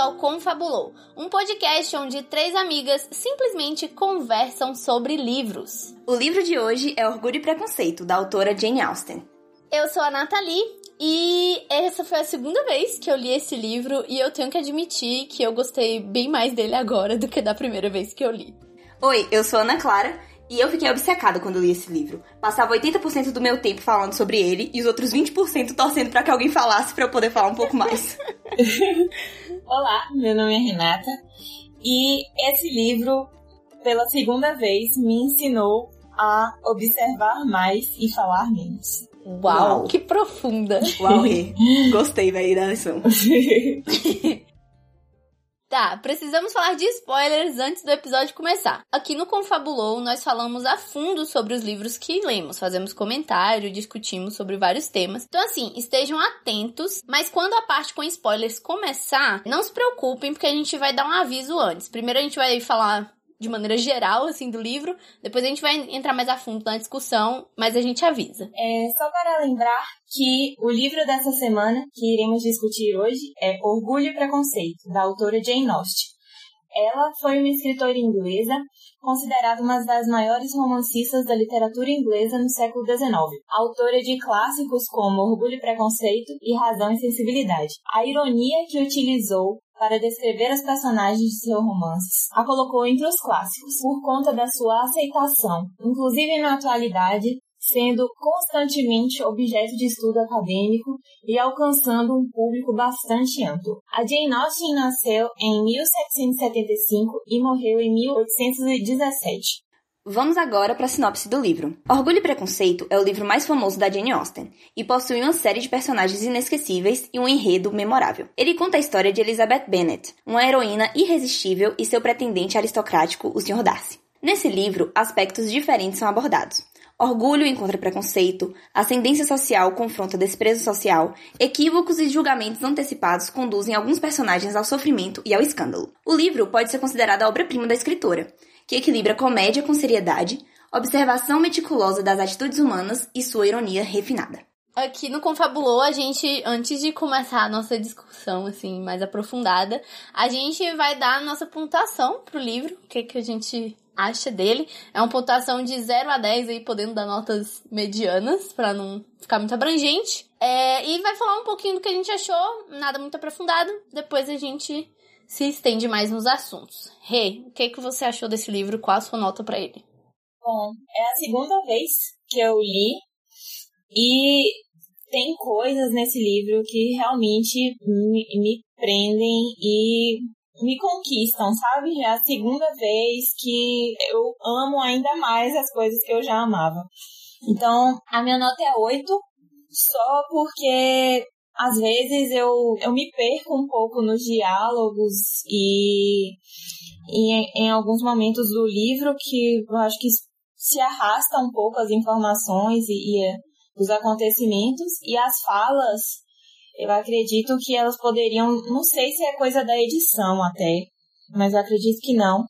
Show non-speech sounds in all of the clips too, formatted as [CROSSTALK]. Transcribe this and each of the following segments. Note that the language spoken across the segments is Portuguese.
ao Confabulou, um podcast onde três amigas simplesmente conversam sobre livros. O livro de hoje é Orgulho e Preconceito, da autora Jane Austen. Eu sou a Nathalie e essa foi a segunda vez que eu li esse livro e eu tenho que admitir que eu gostei bem mais dele agora do que da primeira vez que eu li. Oi, eu sou a Ana Clara e eu fiquei obcecada quando li esse livro. Passava 80% do meu tempo falando sobre ele e os outros 20% torcendo para que alguém falasse para eu poder falar um pouco mais. [LAUGHS] Olá, meu nome é Renata e esse livro, pela segunda vez, me ensinou a observar mais e falar menos. Uau, Uau. que profunda! Uau, [LAUGHS] gostei, velho, da lição. Tá, precisamos falar de spoilers antes do episódio começar. Aqui no Confabulou, nós falamos a fundo sobre os livros que lemos, fazemos comentário, discutimos sobre vários temas. Então, assim, estejam atentos, mas quando a parte com spoilers começar, não se preocupem, porque a gente vai dar um aviso antes. Primeiro a gente vai falar de maneira geral, assim, do livro. Depois a gente vai entrar mais a fundo na discussão, mas a gente avisa. É só para lembrar que o livro dessa semana que iremos discutir hoje é Orgulho e Preconceito, da autora Jane Austen. Ela foi uma escritora inglesa, considerada uma das maiores romancistas da literatura inglesa no século XIX, autora de clássicos como Orgulho e Preconceito e Razão e Sensibilidade. A ironia que utilizou para descrever as personagens de seus romances, a colocou entre os clássicos por conta da sua aceitação, inclusive na atualidade, sendo constantemente objeto de estudo acadêmico e alcançando um público bastante amplo. A Jane Austen nasceu em 1775 e morreu em 1817. Vamos agora para a sinopse do livro. Orgulho e Preconceito é o livro mais famoso da Jane Austen e possui uma série de personagens inesquecíveis e um enredo memorável. Ele conta a história de Elizabeth Bennet, uma heroína irresistível e seu pretendente aristocrático, o Sr. Darcy. Nesse livro, aspectos diferentes são abordados. Orgulho encontra preconceito, ascendência social confronta desprezo social, equívocos e julgamentos antecipados conduzem alguns personagens ao sofrimento e ao escândalo. O livro pode ser considerado a obra-prima da escritora, que equilibra comédia com seriedade, observação meticulosa das atitudes humanas e sua ironia refinada. Aqui no Confabulou, a gente, antes de começar a nossa discussão, assim, mais aprofundada, a gente vai dar a nossa pontuação pro livro, o que, que a gente acha dele. É uma pontuação de 0 a 10 aí, podendo dar notas medianas, para não ficar muito abrangente. É, e vai falar um pouquinho do que a gente achou, nada muito aprofundado. Depois a gente se estende mais nos assuntos. Rê, hey, o que, que você achou desse livro? Qual a sua nota para ele? Bom, é a segunda vez que eu li e tem coisas nesse livro que realmente me, me prendem e me conquistam, sabe? É a segunda vez que eu amo ainda mais as coisas que eu já amava. Então, a minha nota é 8, só porque às vezes eu, eu me perco um pouco nos diálogos e, e em, em alguns momentos do livro que eu acho que se arrasta um pouco as informações e, e os acontecimentos e as falas eu acredito que elas poderiam, não sei se é coisa da edição até, mas acredito que não.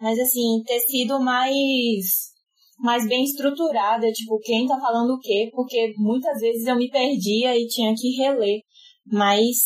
Mas assim, ter sido mais mais bem estruturada, tipo, quem tá falando o quê, porque muitas vezes eu me perdia e tinha que reler, mas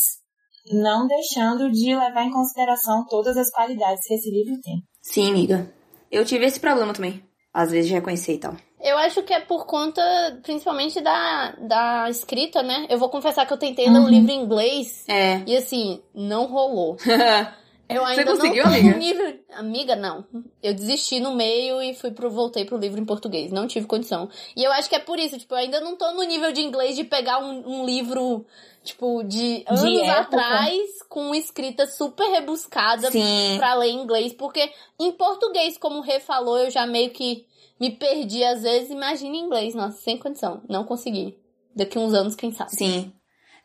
não deixando de levar em consideração todas as qualidades que esse livro tem. Sim, amiga. Eu tive esse problema também, às vezes de reconhecer e tal. Eu acho que é por conta, principalmente, da, da escrita, né? Eu vou confessar que eu tentei ler um uhum. livro em inglês. É. E assim, não rolou. [LAUGHS] Eu ainda Você conseguiu, não amiga? nível. Amiga, não. Eu desisti no meio e fui pro, voltei pro livro em português. Não tive condição. E eu acho que é por isso, tipo, eu ainda não tô no nível de inglês de pegar um, um livro, tipo, de anos de atrás, com escrita super rebuscada pra ler em inglês. Porque em português, como o Rê falou, eu já meio que me perdi às vezes. Imagina em inglês, nossa, sem condição. Não consegui. Daqui uns anos, quem sabe. Sim.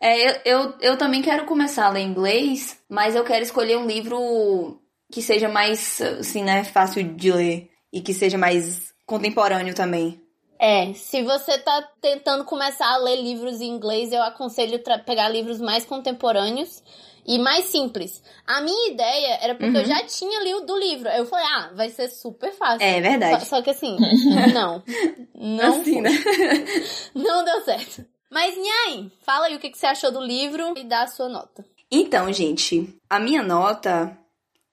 É, eu, eu, também quero começar a ler inglês, mas eu quero escolher um livro que seja mais, assim, né, fácil de ler e que seja mais contemporâneo também. É, se você tá tentando começar a ler livros em inglês, eu aconselho pegar livros mais contemporâneos e mais simples. A minha ideia era porque uhum. eu já tinha lido do livro. Eu falei, ah, vai ser super fácil. É verdade. Só, só que assim, [LAUGHS] não. Não, assim, né? não deu certo. Mas, Nhaim, fala aí o que, você achou do livro e dá a sua nota. Então, gente, a minha nota.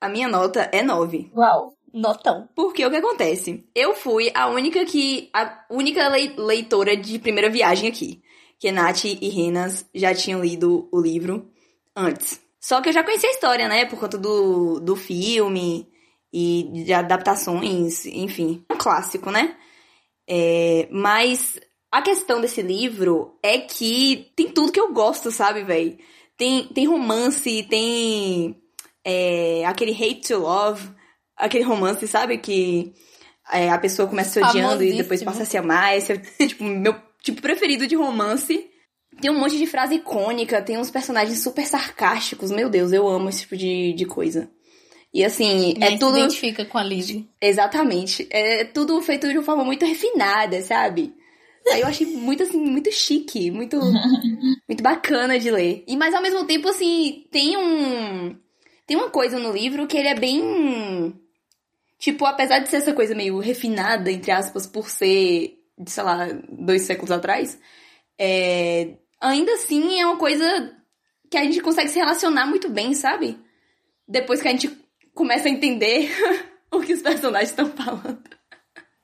A minha nota é 9. Uau. Notão. Porque o que acontece? Eu fui a única que. a única lei- leitora de primeira viagem aqui. Que Nath e Renas já tinham lido o livro antes. Só que eu já conhecia a história, né? Por conta do, do filme e de adaptações, enfim. Um clássico, né? É, mas a questão desse livro é que tem tudo que eu gosto, sabe, velho? Tem, tem romance, tem é, aquele hate to love, aquele romance, sabe? Que é, a pessoa começa se odiando e depois passa a se amar. Esse é tipo meu tipo preferido de romance. Tem um monte de frase icônica, tem uns personagens super sarcásticos. Meu Deus, eu amo esse tipo de, de coisa. E assim, é se tudo. identifica com a Lizzie. Exatamente. É tudo feito de uma forma muito refinada, sabe? Aí eu achei muito, assim, muito chique, muito, [LAUGHS] muito bacana de ler. E, mas ao mesmo tempo, assim, tem um. Tem uma coisa no livro que ele é bem. Tipo, apesar de ser essa coisa meio refinada, entre aspas, por ser, de, sei lá, dois séculos atrás, é, ainda assim é uma coisa que a gente consegue se relacionar muito bem, sabe? Depois que a gente começa a entender [LAUGHS] o que os personagens estão falando.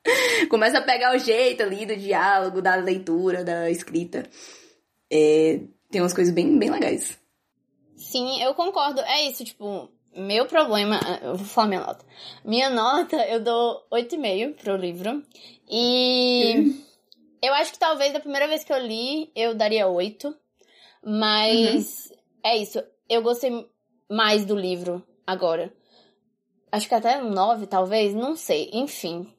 [LAUGHS] Começa a pegar o jeito ali do diálogo, da leitura, da escrita. É, tem umas coisas bem, bem legais. Sim, eu concordo. É isso, tipo, meu problema. Eu vou falar minha nota. Minha nota, eu dou 8,5 pro livro. E eu acho que talvez da primeira vez que eu li, eu daria 8. Mas é isso. Eu gostei mais do livro agora. Acho que até um 9, talvez, não sei. Enfim.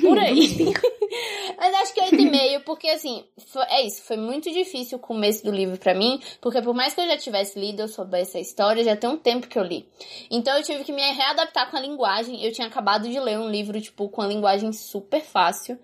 Por aí. [LAUGHS] Mas acho que 8,5, porque assim, foi- é isso, foi muito difícil o começo do livro pra mim, porque por mais que eu já tivesse lido, eu soubesse a história, já tem um tempo que eu li. Então eu tive que me readaptar com a linguagem. Eu tinha acabado de ler um livro, tipo, com a linguagem super fácil.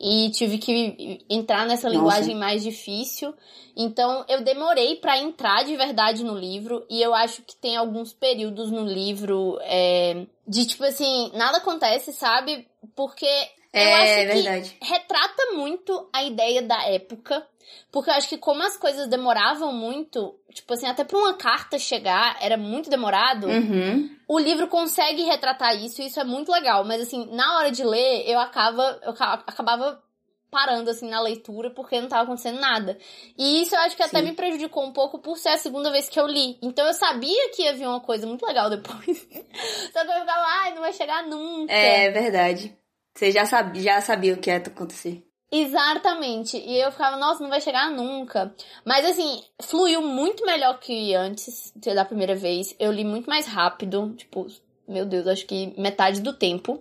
E tive que entrar nessa Nossa. linguagem mais difícil. Então eu demorei pra entrar de verdade no livro. E eu acho que tem alguns períodos no livro é, de tipo assim, nada acontece, sabe? Porque eu É, acho que verdade. retrata muito a ideia da época. Porque eu acho que como as coisas demoravam muito, tipo assim, até pra uma carta chegar era muito demorado, Uhum. o livro consegue retratar isso e isso é muito legal. Mas assim, na hora de ler, eu acaba, eu ca- acabava parando assim na leitura porque não tava acontecendo nada. E isso eu acho que até Sim. me prejudicou um pouco por ser a segunda vez que eu li. Então eu sabia que ia vir uma coisa muito legal depois. [LAUGHS] Só que eu ficava, ai, não vai chegar nunca. É verdade. Você já sabia, já sabia o que ia acontecer. Exatamente. E eu ficava, nossa, não vai chegar nunca. Mas assim, fluiu muito melhor que antes da primeira vez. Eu li muito mais rápido, tipo, meu Deus, acho que metade do tempo.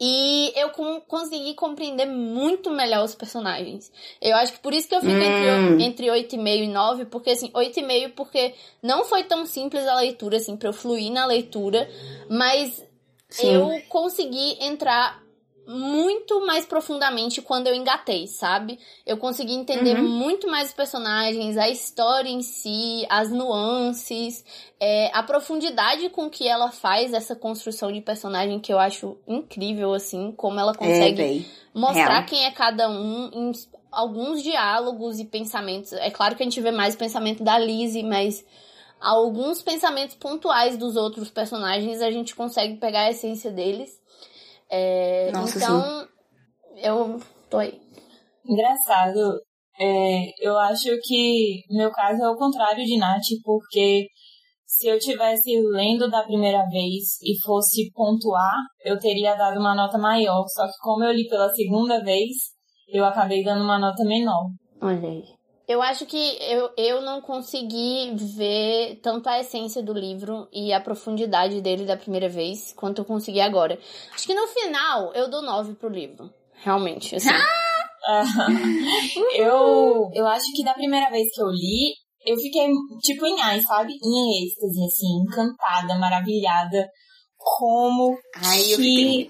E eu com- consegui compreender muito melhor os personagens. Eu acho que por isso que eu fico Hum. entre, entre 8,5 e 9, porque assim, 8,5 porque não foi tão simples a leitura, assim, pra eu fluir na leitura, mas Sim. eu consegui entrar muito mais profundamente quando eu engatei, sabe? Eu consegui entender Uhum. muito mais os personagens, a história em si, as nuances, é, a profundidade com que ela faz essa construção de personagem que eu acho incrível, assim, como ela É, consegue véi. mostrar real. quem é cada um em alguns diálogos e pensamentos. É claro que a gente vê mais o pensamento da Lizzie, mas alguns pensamentos pontuais dos outros personagens a gente consegue pegar a essência deles. É, Nossa, então, eu tô aí. Engraçado. É, eu acho que meu caso é o contrário de Nath, porque se eu tivesse lendo da primeira vez e fosse pontuar, eu teria dado uma nota maior. Só que como eu li pela segunda vez, eu acabei dando uma nota menor. Olha aí. Eu acho que eu, eu não consegui ver tanto a essência do livro e a profundidade dele da primeira vez quanto eu consegui agora. Acho que no final eu dou 9 pro livro. Realmente, assim. [LAUGHS] eu, eu acho que da primeira vez que eu li, eu fiquei tipo em ai, sabe? Em êxtase, assim, encantada, maravilhada. Como Ai, que,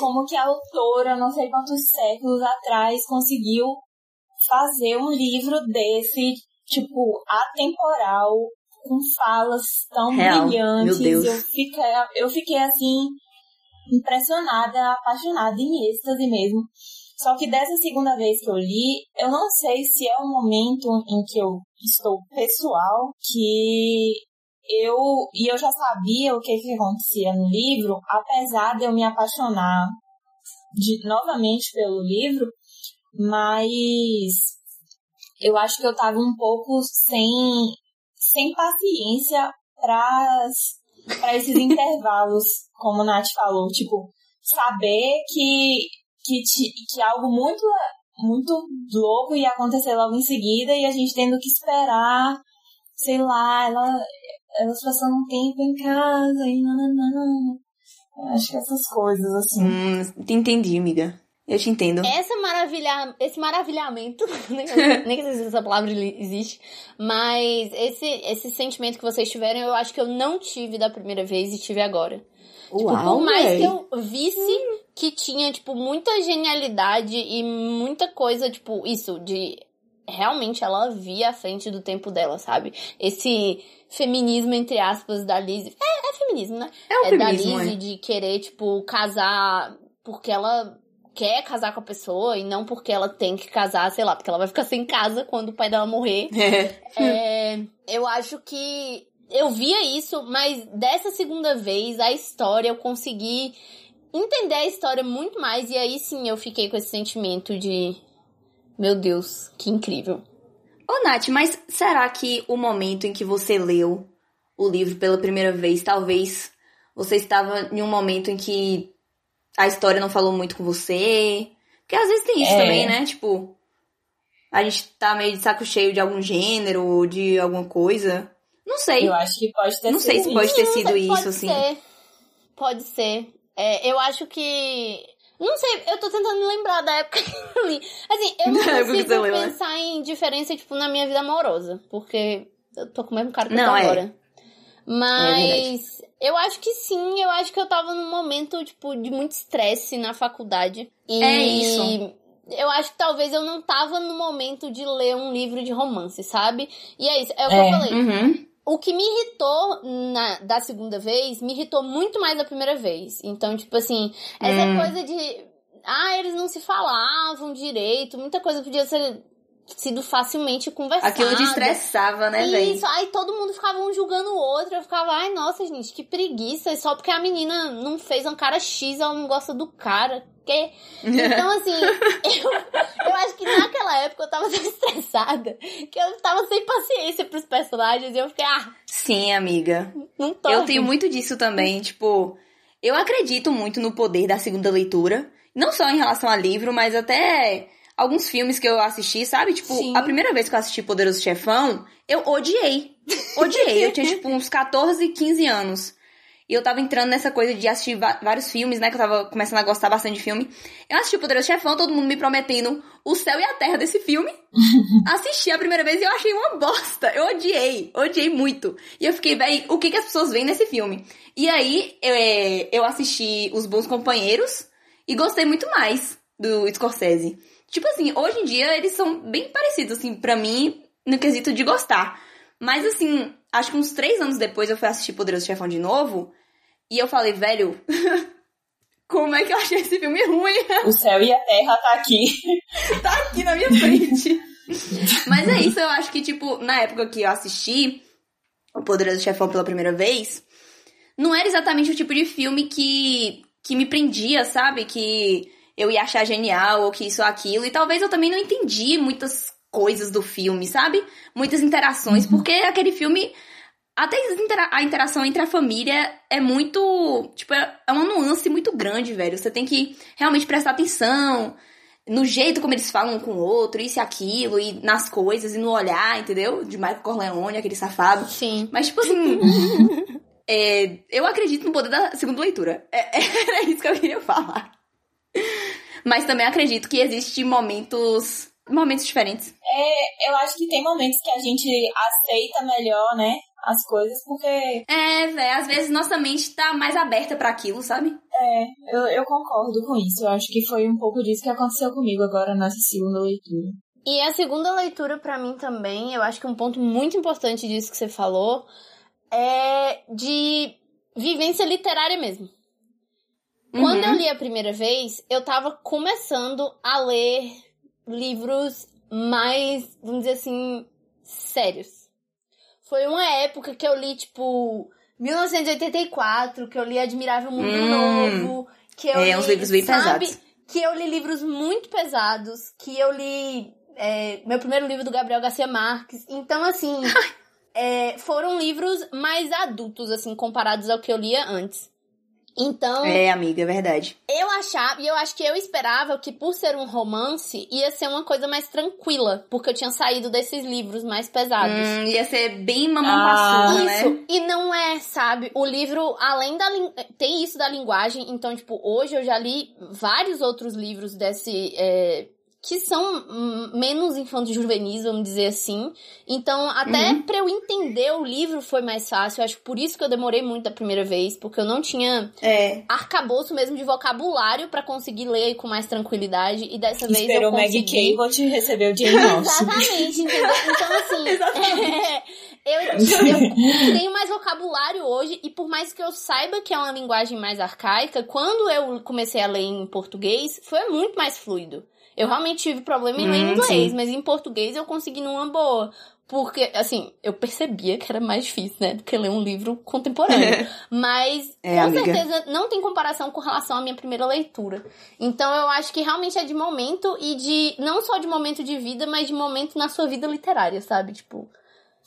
como que a autora, não sei quantos séculos atrás, conseguiu fazer um livro desse, tipo, atemporal, com falas tão Real, brilhantes. Eu fiquei, eu fiquei assim, impressionada, apaixonada, em êxtase mesmo. Só que dessa segunda vez que eu li, eu não sei se é o momento em que eu estou pessoal, que eu e eu já sabia o que, que acontecia no livro, apesar de eu me apaixonar de, novamente pelo livro, mas eu acho que eu tava um pouco sem, sem paciência para esses [LAUGHS] intervalos, como o Nath falou, tipo, saber que, que, que algo muito, muito louco ia acontecer logo em seguida e a gente tendo que esperar, sei lá, ela, elas passando um tempo em casa e nananana. Acho que essas coisas, assim. Hum, entendi, amiga. Eu te entendo. Essa maravilha, esse maravilhamento, [LAUGHS] nem, sei se essa palavra existe, mas esse, esse sentimento que vocês tiveram, eu acho que eu não tive da primeira vez e tive agora. Tipo, Uau, por mais véi. que eu visse hum. que tinha, tipo, muita genialidade e muita coisa, tipo, isso, de realmente ela via a frente do tempo dela, sabe? Esse feminismo, entre aspas, da Liz. É, é feminismo, né? É, o é feminismo, da Liz é. de querer, tipo, casar porque ela quer casar com a pessoa e não porque ela tem que casar, sei lá, porque ela vai ficar sem casa quando o pai dela morrer. É. é eu acho que eu via isso, mas dessa segunda vez a história eu consegui entender a história muito mais e aí sim eu fiquei com esse sentimento de meu Deus, que incrível. Ô, Nath, mas será que o momento em que você leu o livro pela primeira vez, talvez você estava em um momento em que a história não falou muito com você? Porque às vezes tem isso é. também, né? Tipo, a gente tá meio de saco cheio de algum gênero, de alguma coisa. Não sei. Eu acho que pode ter não sido sei se pode ter sido isso, pode assim. Ser. Pode ser. É, eu acho que não sei, eu tô tentando lembrar da época [LAUGHS] que eu li. Assim, eu não consigo pensar em diferença, tipo, na minha vida amorosa. Porque eu tô com o mesmo cara que não, eu tô é. agora. Mas é eu acho que sim, eu acho que eu tava num momento, tipo, de muito estresse na faculdade. E é isso. Eu acho que talvez eu não tava no momento de ler um livro de romance, sabe? E é isso, é o que é. eu falei. Uhum. O que me irritou na, da segunda vez, me irritou muito mais da primeira vez. Então, tipo assim, essa hum. coisa de. Ah, eles não se falavam direito, muita coisa podia ser sido facilmente conversada. Aquilo te estressava, né, velho? Isso, aí todo mundo ficava um julgando o outro. Eu ficava, ai, nossa, gente, que preguiça. Só porque a menina não fez um cara X, ela não gosta do cara. Que... [LAUGHS] Então, assim, eu, eu acho que naquela época eu tava tão estressada que eu tava sem paciência pros personagens e eu fiquei, ah. Sim, amiga. Não tô. Eu tenho muito disso também, tipo. Eu acredito muito no poder da segunda leitura. Não só em relação a livro, mas até alguns filmes que eu assisti, sabe? Tipo, Sim. a primeira vez que eu assisti Poderoso Chefão, eu odiei. Odiei. eu tinha, [LAUGHS] tipo, uns 14, 15 anos. E eu tava entrando nessa coisa de assistir vários filmes, né? Que eu tava começando a gostar bastante de filme. Eu assisti Poderoso Chefão, todo mundo me prometendo o céu e a terra desse filme. [LAUGHS] assisti a primeira vez e eu achei uma bosta. Eu odiei. Odiei muito. E eu fiquei, véi, o que, que as pessoas veem nesse filme? E aí, eu, é, eu assisti Os Bons Companheiros e gostei muito mais do Scorsese. Tipo assim, hoje em dia eles são bem parecidos, assim, pra mim, no quesito de gostar. Mas assim, acho que uns três anos depois eu fui assistir Poderoso Chefão de novo. E eu falei, velho, [LAUGHS] como é que eu achei esse filme ruim? O céu e a terra tá aqui. [LAUGHS] tá aqui na minha frente. Mas é isso, eu acho que, tipo, na época que eu assisti o Poderoso Chefão pela primeira vez, não era exatamente o tipo de filme que, que me prendia, sabe? Que eu ia achar genial, ou que isso ou aquilo. E talvez eu também não entendi muitas coisas do filme, sabe? Muitas interações, uhum. porque aquele filme. Até a interação entre a família é muito. Tipo, é uma nuance muito grande, velho. Você tem que realmente prestar atenção no jeito como eles falam um com o outro, isso e aquilo, e nas coisas, e no olhar, entendeu? De Michael Corleone, aquele safado. Sim. Mas, tipo assim. [LAUGHS] é, eu acredito no poder da segunda leitura. É, [LAUGHS] era isso que eu queria falar. Mas também acredito que existem momentos momentos diferentes. É, eu acho que tem momentos que a gente aceita melhor, né? As coisas, porque. É, velho, às vezes nossa mente tá mais aberta para aquilo, sabe? É, eu, eu concordo com isso. Eu acho que foi um pouco disso que aconteceu comigo agora nessa segunda leitura. E a segunda leitura, para mim também, eu acho que um ponto muito importante disso que você falou é de vivência literária mesmo. Quando Uhum. eu li a primeira vez, eu tava começando a ler livros mais, vamos dizer assim, sérios. Foi uma época que eu li, tipo, 1984, que eu li Admirável Mundo Hum. Novo, que eu É, li, uns livros bem sabe? pesados. Que eu li livros muito pesados, que eu li é, meu primeiro livro do Gabriel Garcia Marques. Então, assim, [LAUGHS] é, foram livros mais adultos, assim, comparados ao que eu lia antes. Então, É, amiga, é verdade. eu achava, e eu acho que eu esperava que por ser um romance, ia ser uma coisa mais tranquila, porque eu tinha saído desses livros mais pesados. Hum, ia ser bem mamão Ah, açúcar, né? Isso, e não é, sabe? O livro, além da. Tem isso da linguagem, então, tipo, hoje eu já li vários outros livros desse. é, que são hum, menos infantos juvenis, vamos dizer assim. Então, até Uhum. pra eu entender o livro foi mais fácil. Eu acho por isso que eu demorei muito a primeira vez, porque eu não tinha É. arcabouço mesmo de vocabulário pra conseguir ler com mais tranquilidade. E dessa vez eu Esperou Maggie consegui. Cable te receber o Jane. Exatamente, entendeu? Então, [LAUGHS] assim, [LAUGHS] eu, eu tenho mais vocabulário hoje, e por mais que eu saiba que é uma linguagem mais arcaica, quando eu comecei a ler em português, foi muito mais fluido. Eu realmente tive problema em ler em Hum, inglês, sim. mas em português eu consegui numa boa. Porque, assim, eu percebia que era mais difícil, né? Do que ler um livro contemporâneo. [LAUGHS] Mas, É, com amiga. certeza, não tem comparação com relação à minha primeira leitura. Então, eu acho que realmente é de momento e de. Não só de momento de vida, mas de momento na sua vida literária, sabe? Tipo,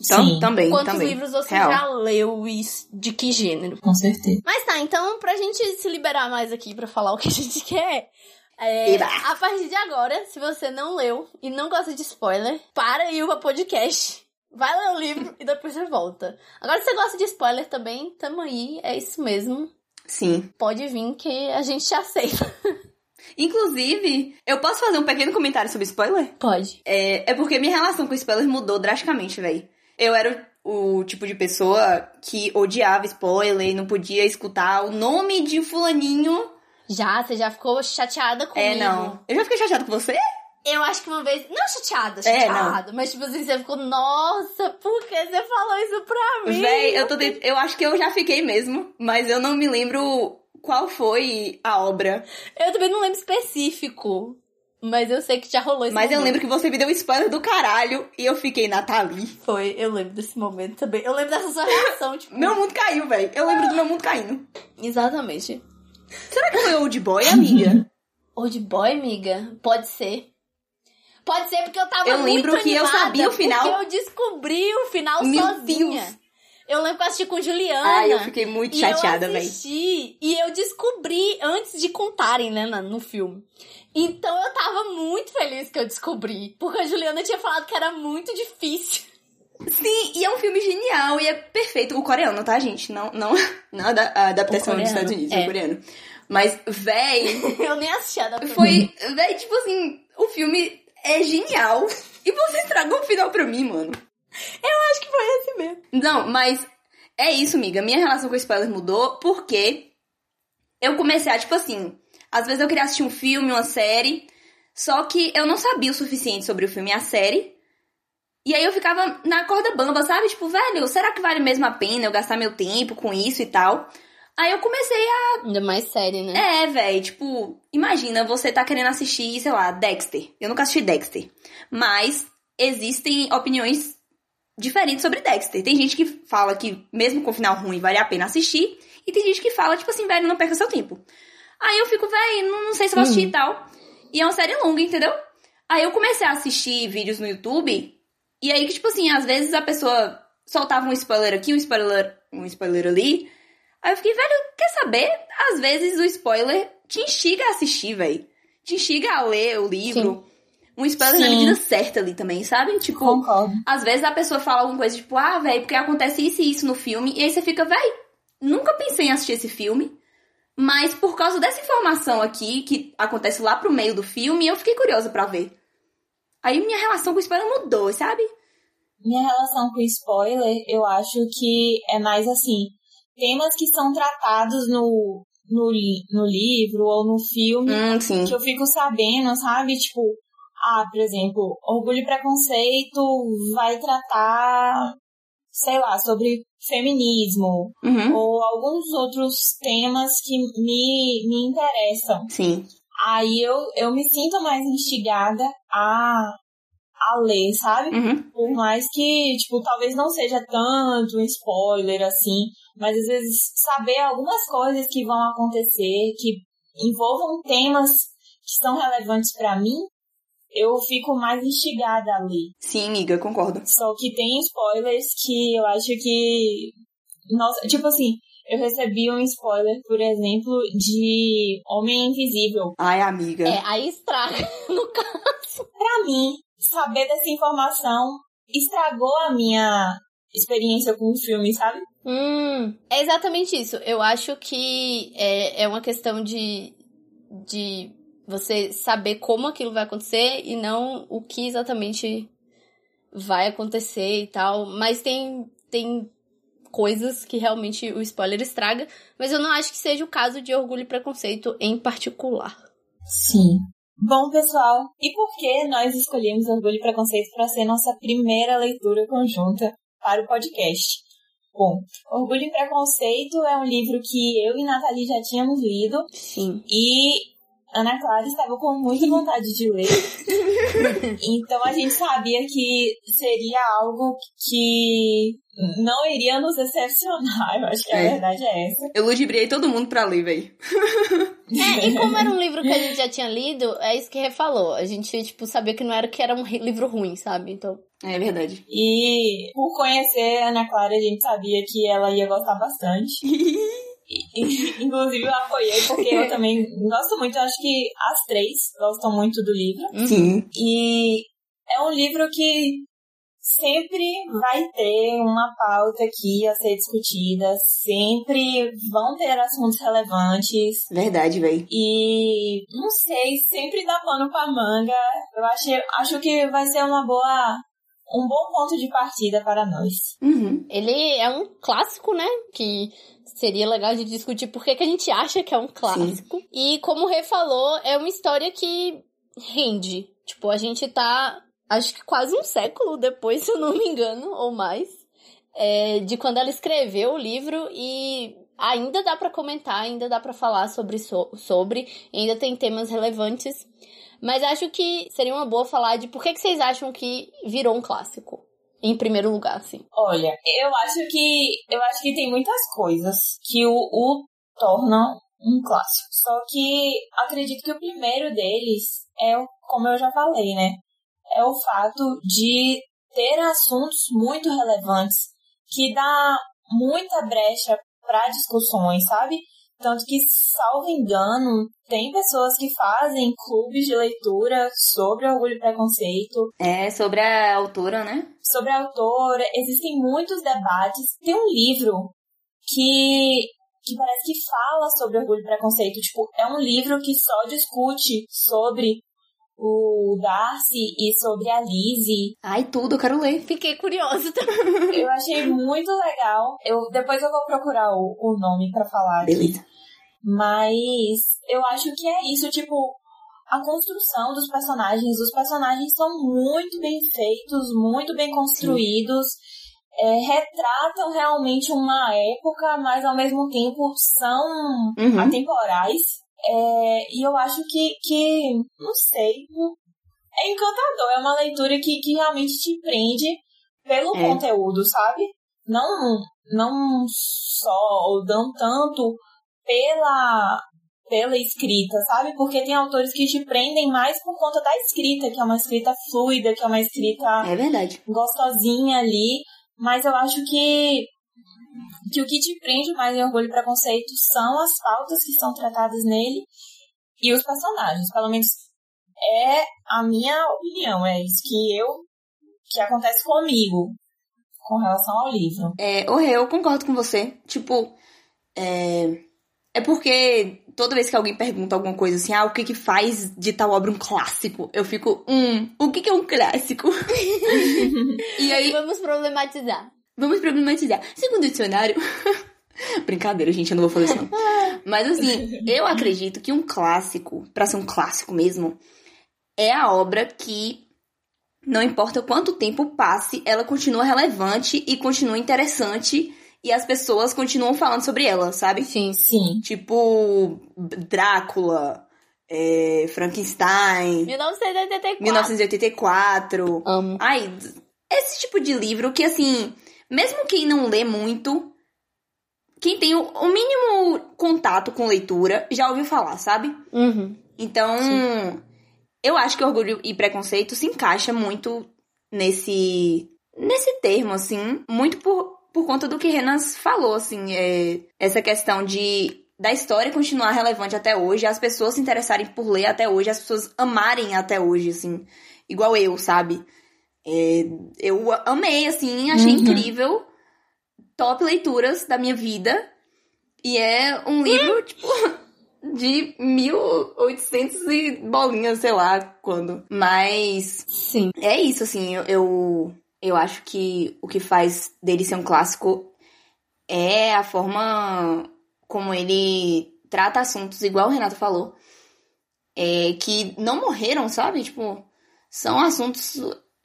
Então, Sim, também, quantos também. livros você Real. já leu e de que gênero? Com certeza. Mas tá, então, pra gente se liberar mais aqui pra falar o que a gente [LAUGHS] quer. É, a partir de agora, se você não leu e não gosta de spoiler, para e o podcast. Vai ler o livro e depois você volta. Agora, se você gosta de spoiler também, tamo aí, é isso mesmo. Sim. Pode vir que a gente te aceita. [LAUGHS] Inclusive, eu posso fazer um pequeno comentário sobre spoiler? Pode. É, é porque minha relação com spoiler mudou drasticamente, véi. Eu era o tipo de pessoa que odiava spoiler, não podia escutar o nome de fulaninho. Já, você já ficou chateada comigo. É, não. Eu já fiquei chateada com você? Eu acho que uma vez. Não chateada, É, chateada. mas tipo assim, você ficou, nossa, por que você falou isso pra mim? Véi, eu tô tent- Eu acho que eu já fiquei mesmo, mas eu não me lembro qual foi a obra. Eu também não lembro específico. Mas eu sei que já rolou esse Mas eu momento. lembro que você me deu um spoiler do caralho e eu fiquei, Nathalie. Foi, eu lembro desse momento também. Eu lembro dessa sua reação, [LAUGHS] tipo. Meu mundo caiu, véi. Eu lembro do meu mundo caindo. Exatamente. Será que foi Old Boy, amiga? [LAUGHS] Old boy, amiga? Pode ser. Pode ser porque eu tava Eu muito lembro que eu sabia o final. Eu descobri o final Meu sozinha. Deus. Eu lembro que eu assisti com Juliana. Ai, eu fiquei muito chateada, eu véi. assisti e eu descobri antes de contarem, né, no filme. Então eu tava muito feliz que eu descobri. Porque a Juliana tinha falado que era muito difícil. Sim, e é um filme genial e é perfeito. O coreano, tá, gente? Não, não, [LAUGHS] não a da- a adaptação dos Estados Unidos, é. o coreano. Mas, véi, [LAUGHS] Eu nem assisti a da foi. Véi, tipo assim, o filme é genial. E você estragou o final pra mim, mano. Acho que foi esse mesmo. Não, mas é isso, amiga. Minha relação com spoiler mudou porque eu comecei a, tipo assim, às vezes eu queria assistir um filme, uma série, só que eu não sabia o suficiente sobre o filme e a série. E aí eu ficava na corda bamba, sabe? Tipo, velho, será que vale mesmo a pena eu gastar meu tempo com isso e tal? Aí eu comecei a. Ainda mais série, né? É, velho, tipo, imagina, você tá querendo assistir, sei lá, Dexter. Eu nunca assisti Dexter. Mas existem opiniões diferentes sobre Dexter. Tem gente que fala que, mesmo com final ruim, vale a pena assistir. E tem gente que fala, tipo assim, velho, não perca seu tempo. Aí eu fico, velho, não, não sei se eu vou assistir e tal. E é uma série longa, entendeu? Aí eu comecei a assistir vídeos no YouTube. E aí que, tipo assim, às vezes a pessoa soltava um spoiler aqui, um spoiler, um spoiler ali. Aí eu fiquei, velho, quer saber? Às vezes o spoiler te instiga a assistir, velho. Te instiga a ler o livro. Um spoiler na Sim. medida certa ali também, sabe? Tipo, Concordo. às vezes a pessoa fala alguma coisa tipo, ah, velho, porque acontece isso e isso no filme. E aí você fica, velho, nunca pensei em assistir esse filme. Mas por causa dessa informação aqui, que acontece lá pro meio do filme, eu fiquei curiosa pra ver. Aí minha relação com o spoiler mudou, sabe? Minha relação com spoiler, eu acho que é mais assim, temas que são tratados no, no, no livro ou no filme, Hum, que eu fico sabendo, sabe? Tipo, ah, por exemplo, Orgulho e Preconceito vai tratar sei lá, sobre feminismo Uhum. ou alguns outros temas que me, me interessam. Sim. Aí eu, eu me sinto mais instigada a, a ler, sabe? Uhum. Por mais que, tipo, talvez não seja tanto um spoiler assim, mas às vezes saber algumas coisas que vão acontecer, que envolvam temas que são relevantes pra mim, eu fico mais instigada a ler. Sim, amiga, concordo. Só que tem spoilers que eu acho que. Nossa, tipo assim, eu recebi um spoiler, por exemplo, de Homem Invisível. Ai, amiga. É, aí estraga, [LAUGHS] no caso. Pra mim, saber dessa informação estragou a minha experiência com o filme, sabe? Hum, é exatamente isso. Eu acho que é, é uma questão de, de você saber como aquilo vai acontecer e não o que exatamente vai acontecer e tal. Mas tem, tem coisas que realmente o spoiler estraga. Mas eu não acho que seja o caso de Orgulho e Preconceito em particular. Sim. Bom, pessoal, e por que nós escolhemos Orgulho e Preconceito para ser nossa primeira leitura conjunta para o podcast? Bom, Orgulho e Preconceito é um livro que eu e Nathalie já tínhamos lido Sim. e Ana Clara estava com muita vontade de ler. [LAUGHS] então a gente sabia que seria algo que não iria nos decepcionar. Eu acho que a É. verdade é essa. Eu ludibriei todo mundo pra ler, véi. É, e como era um livro que a gente já tinha lido, é isso que Rê falou. A gente, tipo, sabia que não era que era um livro ruim, sabe? Então, É verdade. E por conhecer a Ana Clara, a gente sabia que ela ia gostar bastante. [LAUGHS] [LAUGHS] Inclusive eu apoiei porque eu também gosto muito, eu acho que as três gostam muito do livro. Sim. E é um livro que sempre vai ter uma pauta aqui a ser discutida, sempre vão ter assuntos relevantes. Verdade, véi. E não sei, sempre dá pano pra manga. Eu acho, acho que vai ser uma boa. Um bom ponto de partida para nós. Uhum. ele é um clássico, né? Que seria legal de discutir por que que a gente acha que é um clássico. E como o Rê falou, é uma história que rende. Tipo, a gente tá, acho que quase um século depois, [LAUGHS] se eu não me engano, ou mais, é, de quando ela escreveu o livro e ainda dá pra comentar, ainda dá pra falar sobre, so- sobre, ainda tem temas relevantes. Mas acho que seria uma boa falar de por que, que vocês acham que virou um clássico. Em primeiro lugar, assim. Olha, eu acho que eu acho que tem muitas coisas que o, o tornam um clássico. Só que acredito que o primeiro deles é, o- como eu já falei, né? É o fato de ter assuntos muito relevantes que dá muita brecha para discussões, sabe? Tanto que, salvo engano, tem pessoas que fazem clubes de leitura sobre orgulho e preconceito, É sobre a autora, né? sobre a autora, existem muitos debates. Tem um livro que, que parece que fala sobre orgulho e preconceito. Tipo, é um livro que só discute sobre o Darcy e sobre a Lizzie. Ai, tudo, eu quero ler. Fiquei curiosa também. Eu achei muito legal. Eu, depois eu vou procurar o, o nome pra falar aqui. Beleza. Mas eu acho que é isso, tipo, a construção dos personagens. Os personagens são muito bem feitos, muito bem construídos. é, retratam realmente uma época, mas ao mesmo tempo são Uhum. atemporais. É, e eu acho que, que, não sei, é encantador. É uma leitura que, que realmente te prende pelo É. conteúdo, sabe? Não, não só, ou não tanto pela, pela escrita, sabe? Porque tem autores que te prendem mais por conta da escrita, que é uma escrita fluida, que é uma escrita É verdade. gostosinha ali, mas eu acho que, que o que te prende mais em Orgulho e Preconceito são as pautas que são tratadas nele e os personagens. Pelo menos é a minha opinião, é isso que eu que acontece comigo com relação ao livro. É, eu concordo com você. Tipo, é... É porque toda vez que alguém pergunta alguma coisa assim, ah, o que que faz de tal obra um clássico? Eu fico, hum, o que que é um clássico? [LAUGHS] e aí, Vamos problematizar. Vamos problematizar. Segundo o dicionário... [LAUGHS] Brincadeira, gente, eu não vou fazer isso não. [LAUGHS] Mas assim, eu acredito que um clássico, pra ser um clássico mesmo, é a obra que não importa quanto tempo passe, ela continua relevante e continua interessante e as pessoas continuam falando sobre ela, sabe? Sim. Sim. Tipo, Drácula, é, Frankenstein, 1984. 1984. Amo. Ai, esse tipo de livro que, assim, mesmo quem não lê muito, quem tem o, mínimo contato com leitura já ouviu falar, sabe? Uhum. Então, eu acho que Orgulho e Preconceito se encaixa muito nesse nesse termo, assim, muito por, por conta do que Renas falou, assim, é, essa questão de da história continuar relevante até hoje, as pessoas se interessarem por ler até hoje, as pessoas amarem até hoje, assim, igual eu, sabe? É, eu amei, assim, achei Uhum. incrível, top leituras da minha vida, e é um livro, tipo, [LAUGHS] de 1800 e bolinhas, sei lá quando. Mas Sim. é isso, assim, eu, eu, eu acho que o que faz dele ser um clássico é a forma como ele trata assuntos, igual o Renato falou, é, que não morreram, sabe? Tipo, são assuntos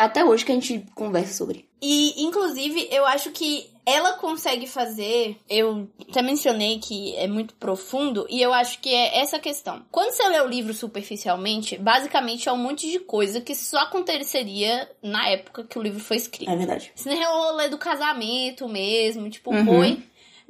até hoje que a gente conversa sobre. E, inclusive, eu acho que ela consegue fazer. Eu até mencionei que é muito profundo, e eu acho que é essa questão. Quando você lê o livro superficialmente, basicamente é um monte de coisa que só aconteceria na época que o livro foi escrito. É verdade. Se nem rolê do casamento mesmo, tipo, Uhum. foi.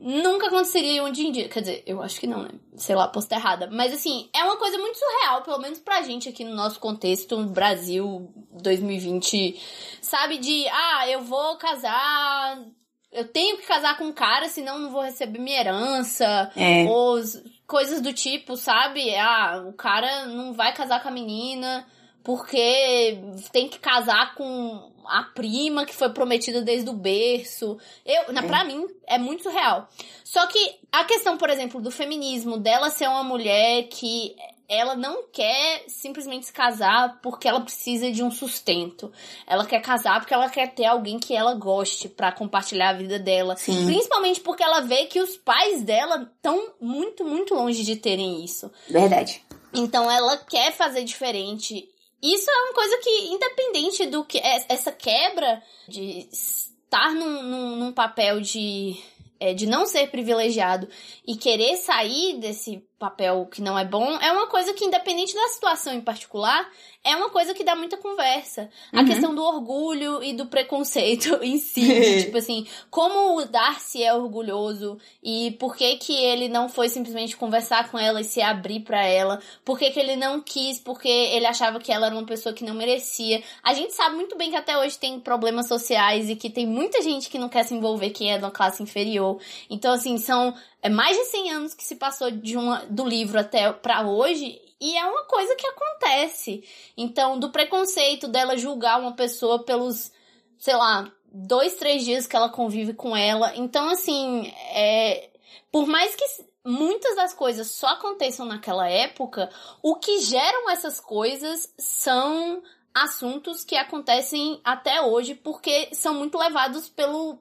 Nunca aconteceria hoje em dia. Quer dizer, eu acho que não, né? Sei lá, posso estar errada. Mas assim, é uma coisa muito surreal, pelo menos pra gente aqui no nosso contexto, no Brasil 2020. Sabe, de ah, eu vou casar. Eu tenho que casar com um cara, senão não vou receber minha herança. É. Ou coisas do tipo, sabe? Ah, o cara não vai casar com a menina porque tem que casar com a prima que foi prometida desde o berço. Eu, na. Pra mim, é muito surreal. Só que a questão, por exemplo, do feminismo, dela ser uma mulher que ela não quer simplesmente se casar porque ela precisa de um sustento. Ela quer casar porque ela quer ter alguém que ela goste pra compartilhar a vida dela. Sim. Principalmente porque ela vê que os pais dela estão muito, muito longe de terem isso. Verdade. Então ela quer fazer diferente. Isso é uma coisa que, independente do que. é- Essa quebra de estar num, num, num papel de. é, de não ser privilegiado e querer sair desse papel que não é bom, é uma coisa que, independente da situação em particular, é uma coisa que dá muita conversa. A Uhum. questão do orgulho e do preconceito [LAUGHS] em si. de, [LAUGHS] tipo assim, como o Darcy é orgulhoso e por que que ele não foi simplesmente conversar com ela e se abrir pra ela? Por que que ele não quis? Porque ele achava que ela era uma pessoa que não merecia. A gente sabe muito bem que até hoje tem problemas sociais e que tem muita gente que não quer se envolver quem é de uma classe inferior. Então, assim, são é mais de 100 anos que se passou de uma, do livro até pra hoje e é uma coisa que acontece. Então, do preconceito dela julgar uma pessoa pelos, sei lá, dois, três dias que ela convive com ela. Então, assim, é, por mais que muitas das coisas só aconteçam naquela época, o que geram essas coisas são assuntos que acontecem até hoje porque são muito levados pelo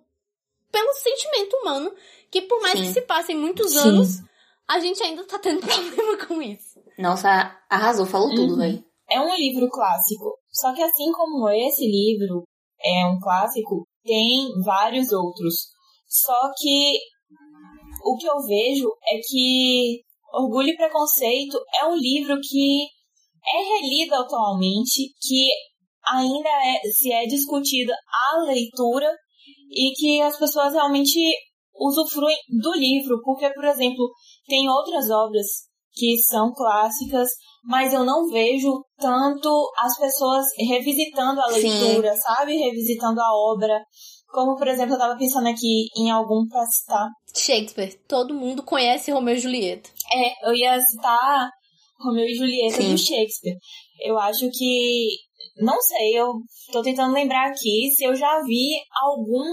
pelo sentimento humano que por mais Sim. que se passem muitos Sim. anos a gente ainda tá tendo [LAUGHS] problema com isso. Nossa, arrasou, falou tudo, Uhum. velho. É um livro clássico. Só que assim como esse livro é um clássico, tem vários outros. Só que o que eu vejo é que Orgulho e Preconceito é um livro que é relido atualmente, que ainda é, se é discutida a leitura e que as pessoas realmente usufruem do livro, porque, por exemplo, tem outras obras que são clássicas, mas eu não vejo tanto as pessoas revisitando a Sim. leitura, sabe? Revisitando a obra. Como, por exemplo, eu tava pensando aqui em algum pra citar. Shakespeare, todo mundo conhece Romeu e Julieta. É, eu ia citar Romeu e Julieta Sim. do Shakespeare. Eu acho que. Não sei, eu tô tentando lembrar aqui se eu já vi algum.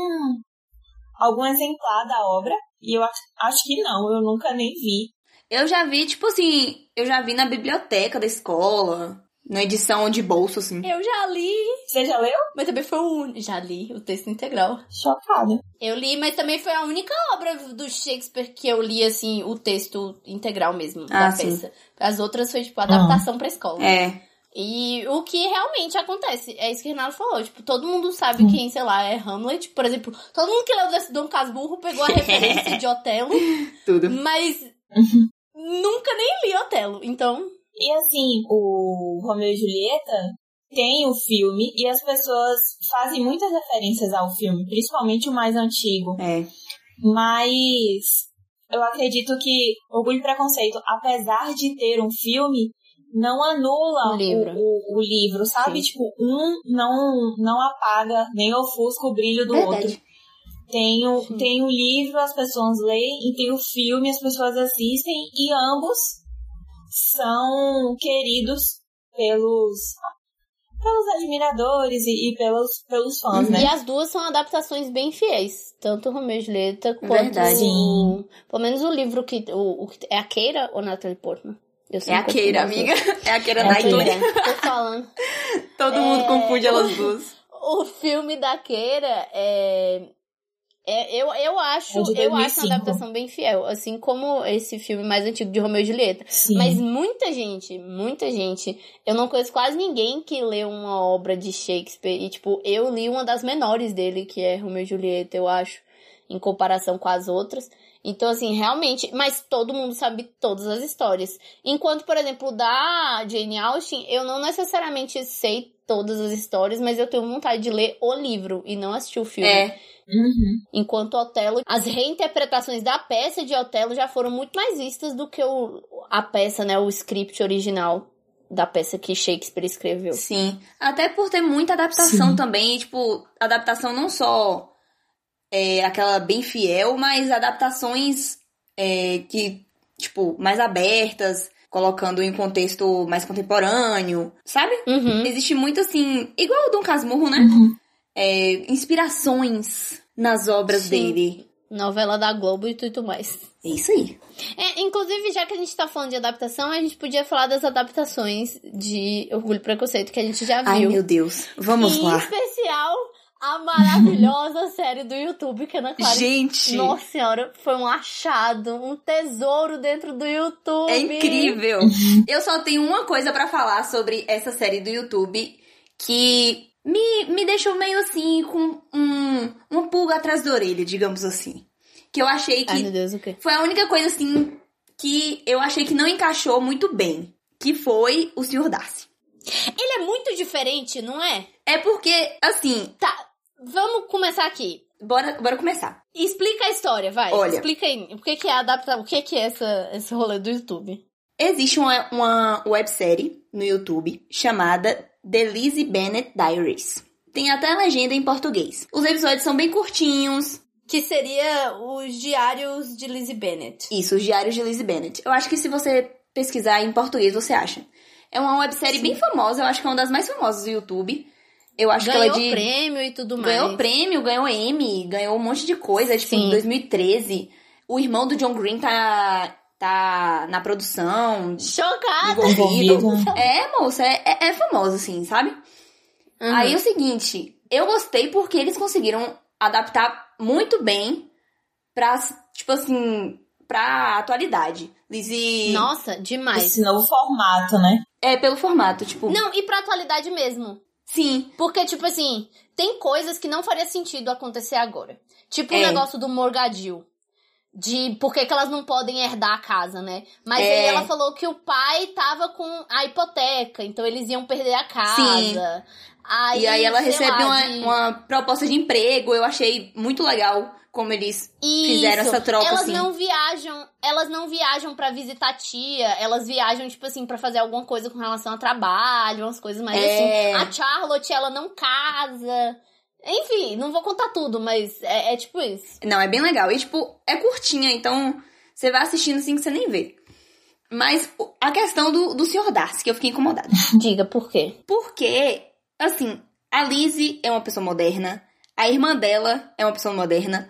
algum exemplar da obra. E eu acho, acho que não, eu nunca nem vi. Eu já vi, tipo assim, eu já vi na biblioteca da escola, na edição de bolso, assim. Eu já li, Você já leu? mas também foi o único. Já li o texto integral. Chocada. Eu li, mas também foi a única obra do Shakespeare que eu li, assim, o texto integral mesmo, Ah, da sim. peça. As outras foi, tipo, adaptação pra escola. É. E o que realmente acontece, é isso que o Renato falou. Tipo, todo mundo sabe quem, sei lá, é Hamlet. Por exemplo, todo mundo que leu desse Dom Casmurro pegou a referência de Otelo. [LAUGHS] Tudo. Mas nunca nem li Otelo. Então, E assim, o Romeu e Julieta tem o filme e as pessoas fazem muitas referências ao filme, principalmente o mais antigo. É. Mas eu acredito que Orgulho e Preconceito, apesar de ter um filme, não anula O livro. o, o livro, sabe? Sim. Tipo, um não, não apaga nem ofusca o brilho do outro. Verdade. Tem o, Sim. tem o livro, as pessoas leem, e tem o filme, as pessoas assistem, e ambos são queridos pelos, pelos admiradores e, e pelos, pelos fãs, e né? as duas são adaptações bem fiéis. Tanto Romeu e Julieta quanto Verdade. o... Pelo menos o livro que... O, o é a Keira ou Natalie Portman? Eu É a Keira, amiga. É a Keira É Knightley. Tô falando. Todo mundo É. confunde elas duas. O filme da Keira é... é- eu, eu acho, É eu acho 2005. uma adaptação bem fiel, assim como esse filme mais antigo de Romeu e Julieta. Sim. Mas muita gente, muita gente, eu não conheço quase ninguém que leu uma obra de Shakespeare. E, tipo, eu li uma das menores dele, que é Romeu e Julieta, eu acho, em comparação com as outras. Então, assim, realmente, mas todo mundo sabe todas as histórias. Enquanto, por exemplo, da Jane Austen, eu não necessariamente sei todas as histórias, mas eu tenho vontade de ler o livro e não assistir o filme. É. Uhum. Enquanto Otelo, as reinterpretações da peça de Otelo já foram muito mais vistas do que o, a peça, né, o script original da peça que Shakespeare escreveu. Sim. Até por ter muita adaptação Sim. também, tipo, adaptação não só é, aquela bem fiel, mas adaptações é, que, tipo, mais abertas, colocando em contexto mais contemporâneo, sabe? Uhum. Existe muito assim, igual o Dom Casmurro, né? Uhum. É, inspirações nas obras Sim. dele. Novela da Globo e tudo mais. É isso aí. É, inclusive, já que a gente tá falando de adaptação, a gente podia falar das adaptações de Orgulho e Preconceito que a gente já viu. Ai, meu Deus. Vamos em lá. especial, a maravilhosa [LAUGHS] série do YouTube que a Ana Clara Gente, Nossa senhora, foi um achado, um tesouro dentro do YouTube. é incrível. Eu só tenho uma coisa pra falar sobre essa série do YouTube que me, me deixou meio assim com um, uma pulga atrás da orelha, digamos assim. Que eu achei Ai, meu que Deus, o quê? foi a única coisa assim que eu achei que não encaixou muito bem, que foi o Sr. Darcy. Ele é muito diferente, não é? É porque, assim, Tá, vamos começar aqui. bora, bora começar. Explica a história, vai. Olha. Explica aí. O que, que é adaptar? O que, que é essa, esse rolê do YouTube? Existe uma, uma websérie no YouTube chamada The Lizzie Bennett Diaries. Tem até a legenda em português. Os episódios são bem curtinhos. Que seria os diários de Lizzie Bennett. Isso, os diários de Lizzie Bennett. Eu acho que se você pesquisar em português, você acha. É uma websérie bem famosa, eu acho que é uma das mais famosas do YouTube. Eu acho Ganhou que ela é de. prêmio e tudo mais. Ganhou prêmio, ganhou Emmy, ganhou um monte de coisa, tipo, Sim. em 2013. O irmão do John Green tá, tá na produção, Chocada! envolvido. Envolvido. É, moça, é, é, é famoso, assim, sabe? Uhum. Aí é o seguinte, eu gostei porque eles conseguiram adaptar muito bem pra, tipo assim, pra atualidade. Lizzie. Nossa, demais. Esse novo formato, né? É, pelo formato, tipo. Não, e pra atualidade mesmo. Sim. Porque, tipo assim, tem coisas que não faria sentido acontecer agora. Tipo o É. negócio do Morgadil. De por que, que elas não podem herdar a casa, né? Mas É. aí ela falou que o pai tava com a hipoteca, então eles iam perder a casa. Aí, e aí ela recebe lá, uma, de- uma proposta de emprego. Eu achei muito legal como eles fizeram Isso. essa troca, elas assim. não viajam, elas não viajam pra visitar a tia, elas viajam tipo assim pra fazer alguma coisa com relação ao trabalho, umas coisas mais É. assim. A Charlotte, ela não casa. Enfim, não vou contar tudo, mas é, é tipo isso. Não, é bem legal. E, tipo, é curtinha, então você vai assistindo assim que você nem vê. Mas a questão do, do Sr. Darcy, que eu fiquei incomodada. Diga por quê? Porque, assim, a Lizzie é uma pessoa moderna, a irmã dela é uma pessoa moderna,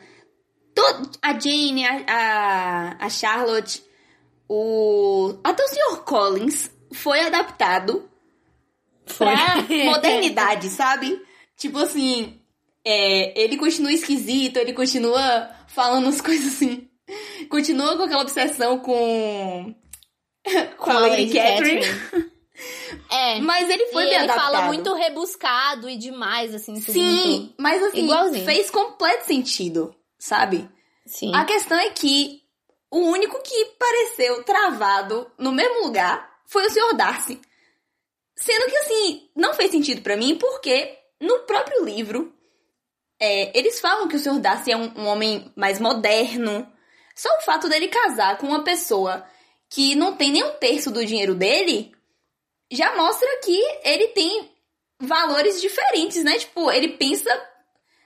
a Jane, a, a, a Charlotte, o. Até o Sr. Collins foi adaptado pra [LAUGHS] modernidade, sabe? Tipo assim, é, ele continua esquisito, ele continua falando as [LAUGHS] coisas assim. Continua com aquela obsessão com. com a Lady Catherine. É. Mas ele foi e bem ele adaptado. fala muito rebuscado e demais, assim, tudo Sim, muito- mas assim, Igualzinho. fez completo sentido, sabe? Sim. A questão é que o único que pareceu travado no mesmo lugar foi o Sr. Darcy. Sendo que, assim, não fez sentido pra mim porque no próprio livro é, eles falam que o Sr. Darcy é um, um homem mais moderno. Só o fato dele casar com uma pessoa que não tem nem um terço do dinheiro dele já mostra que ele tem valores diferentes, né? Tipo, ele pensa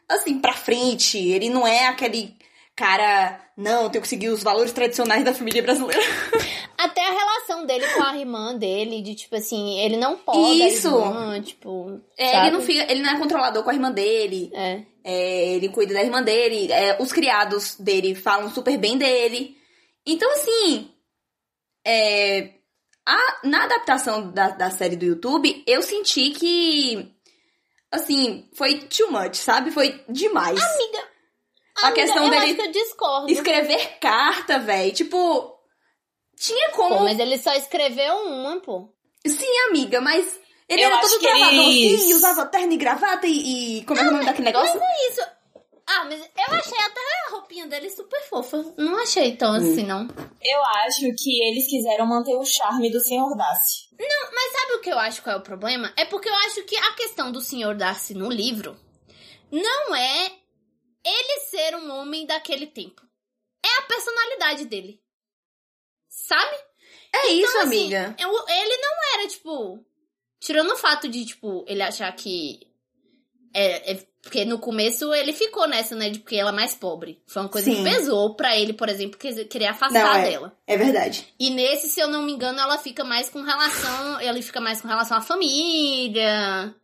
assim pra frente, ele não é aquele cara, não, tenho que seguir os valores tradicionais da família brasileira. [LAUGHS] Até a relação dele com a irmã dele, de tipo assim, ele não pode. Isso. Irmã, tipo. É, sabe? ele não fica, ele não é controlador com a irmã dele. É. É, ele cuida da irmã dele, é, os criados dele falam super bem dele. Então, assim, é, a- na adaptação da, da série do YouTube, eu senti que, assim, foi too much, sabe? Foi demais. Amiga. A amiga, questão eu dele acho que eu discordo. Escrever carta, velho, tipo, tinha como... Pô, mas ele só escreveu uma, pô. Sim, amiga, mas ele Eu era todo que travadão eles- assim, usava terno e gravata e... e como é que é o nome daquele negócio? Mas é isso. Ah, mas eu achei até a roupinha dele super fofa. Não achei tão assim, não. Eu acho que eles quiseram manter o charme do Sr. Darcy. Mas sabe o que eu acho qual é o problema? É porque eu acho que a questão do Sr. Darcy no livro não é ele ser um homem daquele tempo. É a personalidade dele. Sabe? É isso, Então, assim, amiga. eu- ele não era, tipo. Tirando o fato de, tipo, ele achar que. É, é- porque no começo ele ficou nessa, né? De porque ela é mais pobre. Foi uma coisa Sim. que pesou pra ele, por exemplo, que- querer afastar Não, é. dela. É verdade. E nesse, se eu não me engano, ela fica mais com relação. Ele fica mais com relação à família.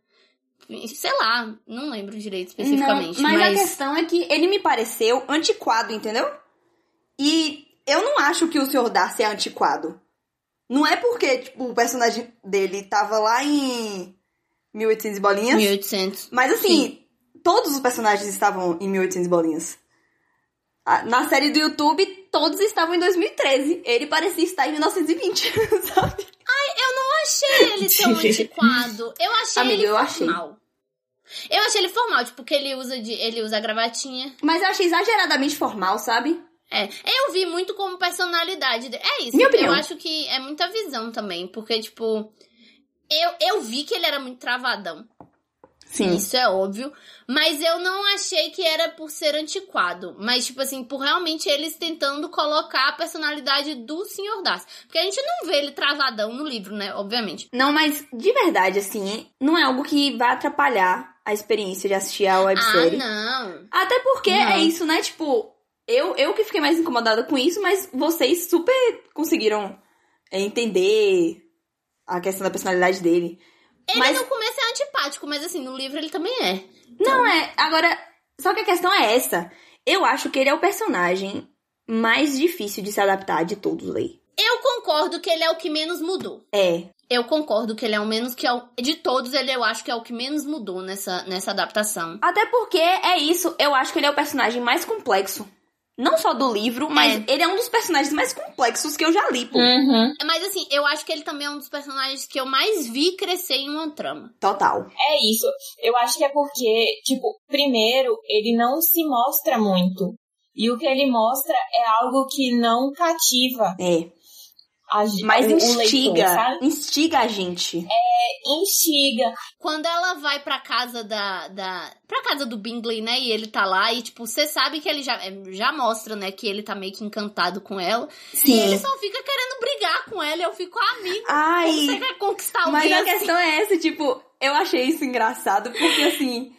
Sei lá, não lembro direito especificamente. Não, mas, mas a questão é que ele me pareceu antiquado, entendeu? E eu não acho que o Sr. Darcy é antiquado. Não é porque, tipo, o personagem dele tava lá em 1800 e bolinhas. 1800. Mas assim, todos os personagens estavam em 1800 e bolinhas. Na série do YouTube, todos estavam em 2013. Ele parecia estar em 1920, [LAUGHS] sabe? Eu não achei ele [LAUGHS] tão antiquado. Eu achei Amiga, ele eu achei. formal. Eu achei ele formal, tipo, que ele usa de. Ele usa a gravatinha. Mas eu achei exageradamente formal, sabe? É. Eu vi muito como personalidade. dele. É isso. Minha opinião. Eu acho que é muita visão também. Porque, tipo. Eu, eu vi que ele era muito travadão. Sim. Isso é óbvio. Mas eu não achei que era por ser antiquado. Mas, tipo assim, por realmente eles tentando colocar a personalidade do Sr. Darcy. Porque a gente não vê ele travadão no livro, né? Obviamente. Não, mas de verdade, assim, não é algo que vai atrapalhar a experiência de assistir a Ah, websérie. não. Até porque Não. é isso, né? Tipo, eu, eu que fiquei mais incomodada com isso, mas vocês super conseguiram é, entender a questão da personalidade dele. Ele Mas- no começo é antipático, mas assim, no livro ele também é. Não é. Agora, só que a questão é essa. Eu acho que ele é o personagem mais difícil de se adaptar de todos aí. Eu concordo que ele é o que menos mudou. É. Eu concordo que ele é o menos que é o, de todos, ele eu acho que é o que menos mudou nessa, nessa adaptação. Até porque é isso, eu acho que ele é o personagem mais complexo. Não só do livro, mas ele é um dos personagens mais complexos que eu já li, pô. Uhum. Mas assim, eu acho que ele também é um dos personagens que eu mais vi crescer em uma trama. Total. É isso. Eu acho que é porque, tipo, primeiro, ele não se mostra muito. E o que ele mostra é algo que não cativa É. a, Mas instiga. leitor, sabe? instiga a gente. Instiga. Quando ela vai pra casa da, da. pra casa do Bingley, né? E ele tá lá, e tipo, você sabe que ele já, é, já mostra, né? Que ele tá meio que encantado com ela. E ele Sim. só fica querendo brigar com ela. Eu fico, amigo, Ai. você quer conquistar Mas alguém a assim? questão é essa, tipo, eu achei isso engraçado, porque assim.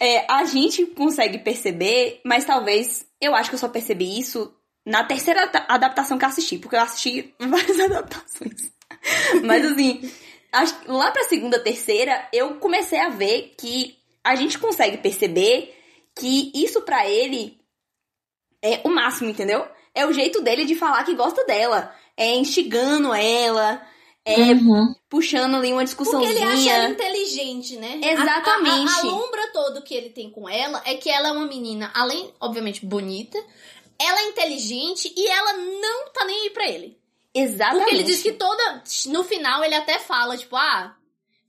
É, a gente consegue perceber, mas talvez. Eu acho que eu só percebi isso na terceira adapta- adaptação que eu assisti, porque eu assisti [LAUGHS] várias adaptações. Mas assim, lá pra segunda, terceira, eu comecei a ver que a gente consegue perceber que isso pra ele é o máximo, entendeu? É o jeito dele de falar que gosta dela. É instigando ela, é Uhum. puxando ali uma Porque discussãozinha. ele acha ela inteligente, né? Exatamente. A, a, a lombra todo que ele tem com ela é que ela é uma menina, além, obviamente, bonita, ela é inteligente e ela não tá nem aí pra ele. Exatamente. Porque ele diz que toda. No final ele até fala, tipo, ah,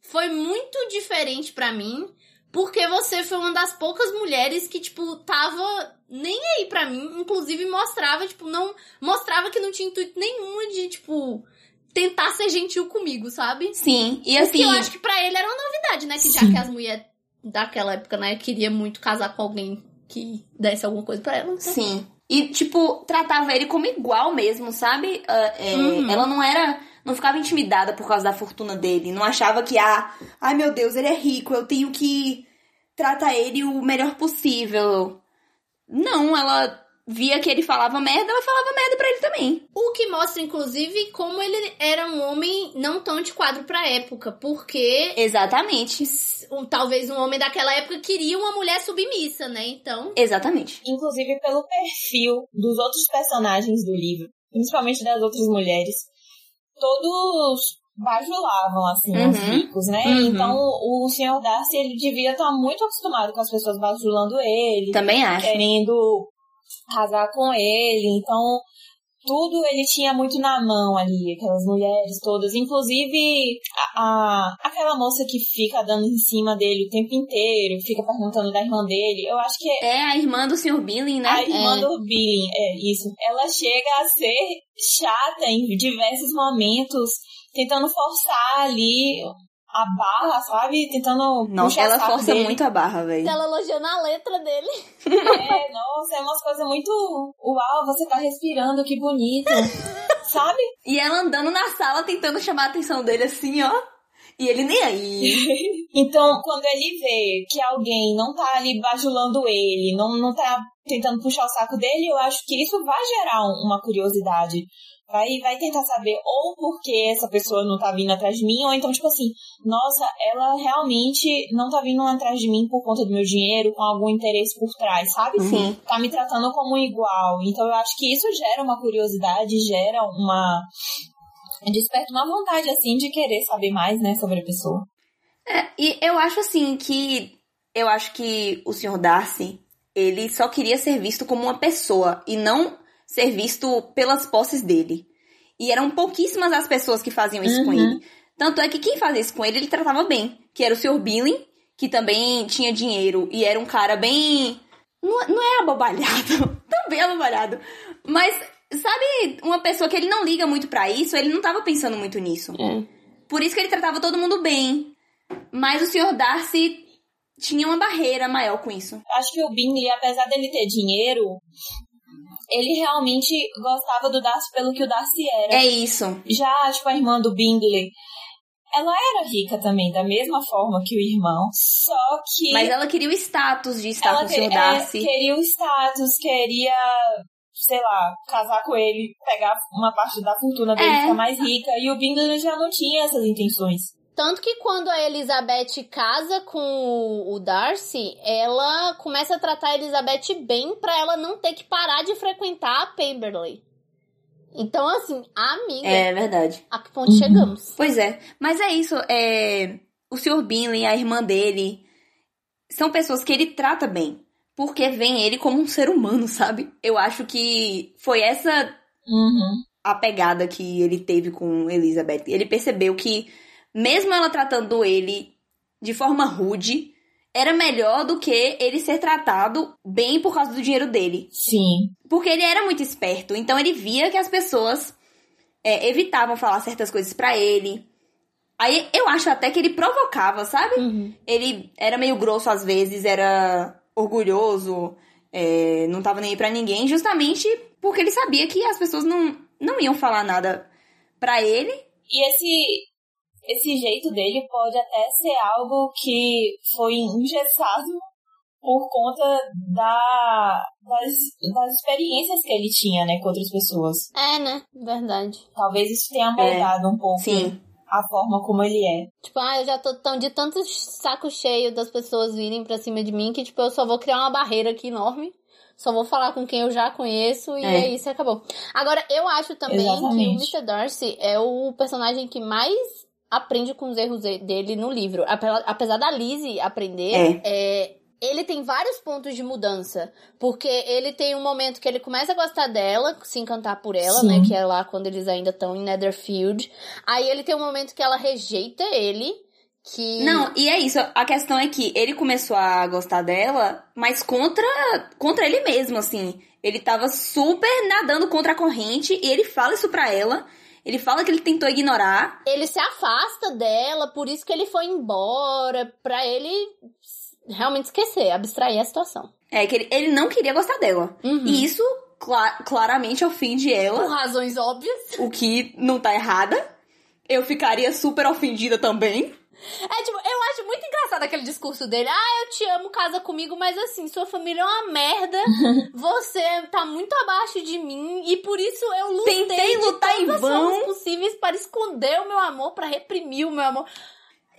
foi muito diferente para mim, porque você foi uma das poucas mulheres que, tipo, tava nem aí pra mim. Inclusive mostrava, tipo, não. Mostrava que não tinha intuito nenhum de, tipo. Tentar ser gentil comigo, sabe? Sim, e Porque assim. eu acho que pra ele era uma novidade, né? Que já Sim. que as mulheres daquela época, né, queria muito casar com alguém que desse alguma coisa pra ela. então- Sim. E, tipo, tratava ele como igual mesmo, sabe? Ah, é, Uhum. Ela não era. Não ficava intimidada por causa da fortuna dele. Não achava que, ah, ai meu Deus, ele é rico, eu tenho que tratar ele o melhor possível. Não, ela via que ele falava merda, ela falava merda pra ele também. O que mostra, inclusive, como ele era um homem não tão de quadro pra época. Porque Exatamente. um- talvez um homem daquela época queria uma mulher submissa, né? Então. Exatamente. Inclusive pelo perfil dos outros personagens do livro, principalmente das outras mulheres, todos bajulavam, assim, os Uhum. ricos, né? Uhum. Então o Sr. Darcy, ele devia estar muito acostumado com as pessoas bajulando ele, Também acho. querendo casar com ele. Então, tudo ele tinha muito na mão ali, aquelas mulheres todas. Inclusive, a, a- aquela moça que fica dando em cima dele o tempo inteiro, fica perguntando da irmã dele. Eu acho que É a irmã do Sr. Billing, né? a irmã É. do Billy, é isso. Ela chega a ser chata em diversos momentos, tentando forçar ali a barra, sabe? Tentando Nossa, puxar o ela saco força dele. muito a barra, velho. Ela elogiando a letra dele. É, nossa, é umas coisas muito. Uau, você tá respirando, que bonito. [LAUGHS] Sabe? E ela andando na sala tentando chamar a atenção dele assim, ó. E ele nem aí. [LAUGHS] Então, quando ele vê que alguém não tá ali bajulando ele, não, não tá tentando puxar o saco dele, eu acho que isso vai gerar um- uma curiosidade. Vai, vai tentar saber ou por que essa pessoa não tá vindo atrás de mim, ou então, tipo assim, nossa, ela realmente não tá vindo atrás de mim por conta do meu dinheiro, com algum interesse por trás, sabe? Sim. Tá me tratando como igual. Então, eu acho que isso gera uma curiosidade, gera uma. Desperta uma vontade, assim, de querer saber mais, né, sobre a pessoa. É, e eu acho assim que. Eu acho que o Sr. Darcy, ele só queria ser visto como uma pessoa e não ser visto pelas posses dele. E eram pouquíssimas as pessoas que faziam isso com Uhum. ele. Tanto é que quem fazia isso com ele, ele tratava bem. Que era o Sr. Billing, que também tinha dinheiro e era um cara bem. Não, não é abobalhado. [LAUGHS] também abobalhado. Mas, sabe, uma pessoa que ele não liga muito pra isso, ele não tava pensando muito nisso. Por isso que ele tratava todo mundo bem. Mas o Sr. Darcy tinha uma barreira maior com isso. acho que o Bingley, apesar dele ter dinheiro, ele realmente gostava do Darcy pelo que o Darcy era. É isso. Já, tipo, a irmã do Bingley, ela era rica também, da mesma forma que o irmão, só que Mas ela queria o status de estar ela com o Sr. é, Darcy. queria o status, queria, sei lá, casar com ele, pegar uma parte da fortuna dele, É. ficar mais rica, e o Bingley já não tinha essas intenções. Tanto que quando a Elizabeth casa com o Darcy, ela começa a tratar a Elizabeth bem pra ela não ter que parar de frequentar a Pemberley. Então, assim, a amiga, É verdade. a que ponto Uhum. chegamos? Pois é. Mas é isso. É... O Sr. Bingley, a irmã dele, são pessoas que ele trata bem. Porque vem ele como um ser humano, [LAUGHS] sabe? Eu acho que foi essa Uhum. a pegada que ele teve com Elizabeth. Ele percebeu que, mesmo ela tratando ele de forma rude, era melhor do que ele ser tratado bem por causa do dinheiro dele. Sim. Porque ele era muito esperto. Então ele via que as pessoas é, evitavam falar certas coisas pra ele. Aí eu acho até que ele provocava, sabe? Uhum. Ele era meio grosso às vezes, era orgulhoso, é, não tava nem aí pra ninguém, justamente porque ele sabia que as pessoas não, não iam falar nada pra ele. E esse, esse jeito dele pode até ser algo que foi engessado por conta da, das, das experiências que ele tinha, né, com outras pessoas. É, né? Verdade. Talvez isso tenha moldado um pouco Sim. a forma como ele é. Tipo, ah, eu já tô tão de tanto saco cheio das pessoas virem pra cima de mim que, tipo, eu só vou criar uma barreira aqui enorme. Só vou falar com quem eu já conheço e É. é isso, acabou. Agora, eu acho também Exatamente. que o Mr. Darcy é o personagem que mais aprende com os erros de- dele no livro. Apesar da Lizzie aprender, é, ele tem vários pontos de mudança. Porque ele tem um momento que ele começa a gostar dela, se encantar por ela, Sim. né? Que é lá quando eles ainda estão em Netherfield. Aí ele tem um momento que ela rejeita ele. Que. Não, e é isso. A questão é que ele começou a gostar dela, mas contra, contra ele mesmo, assim. Ele tava super nadando contra a corrente e ele fala isso pra ela. Ele fala que ele tentou ignorar. Ele se afasta dela, por isso que ele foi embora. Pra ele realmente esquecer, abstrair a situação. É que ele, ele não queria gostar dela. Uhum. E isso cla- claramente ofende Por ela, razões óbvias. o que não tá errada. Eu ficaria super ofendida também. É tipo, eu acho muito engraçado aquele discurso dele. Ah, eu te amo, casa comigo, mas assim, sua família é uma merda. [LAUGHS] Você tá muito abaixo de mim e por isso eu lutei Tentei de lutar em todas as vão. formas possíveis para esconder o meu amor, para reprimir o meu amor.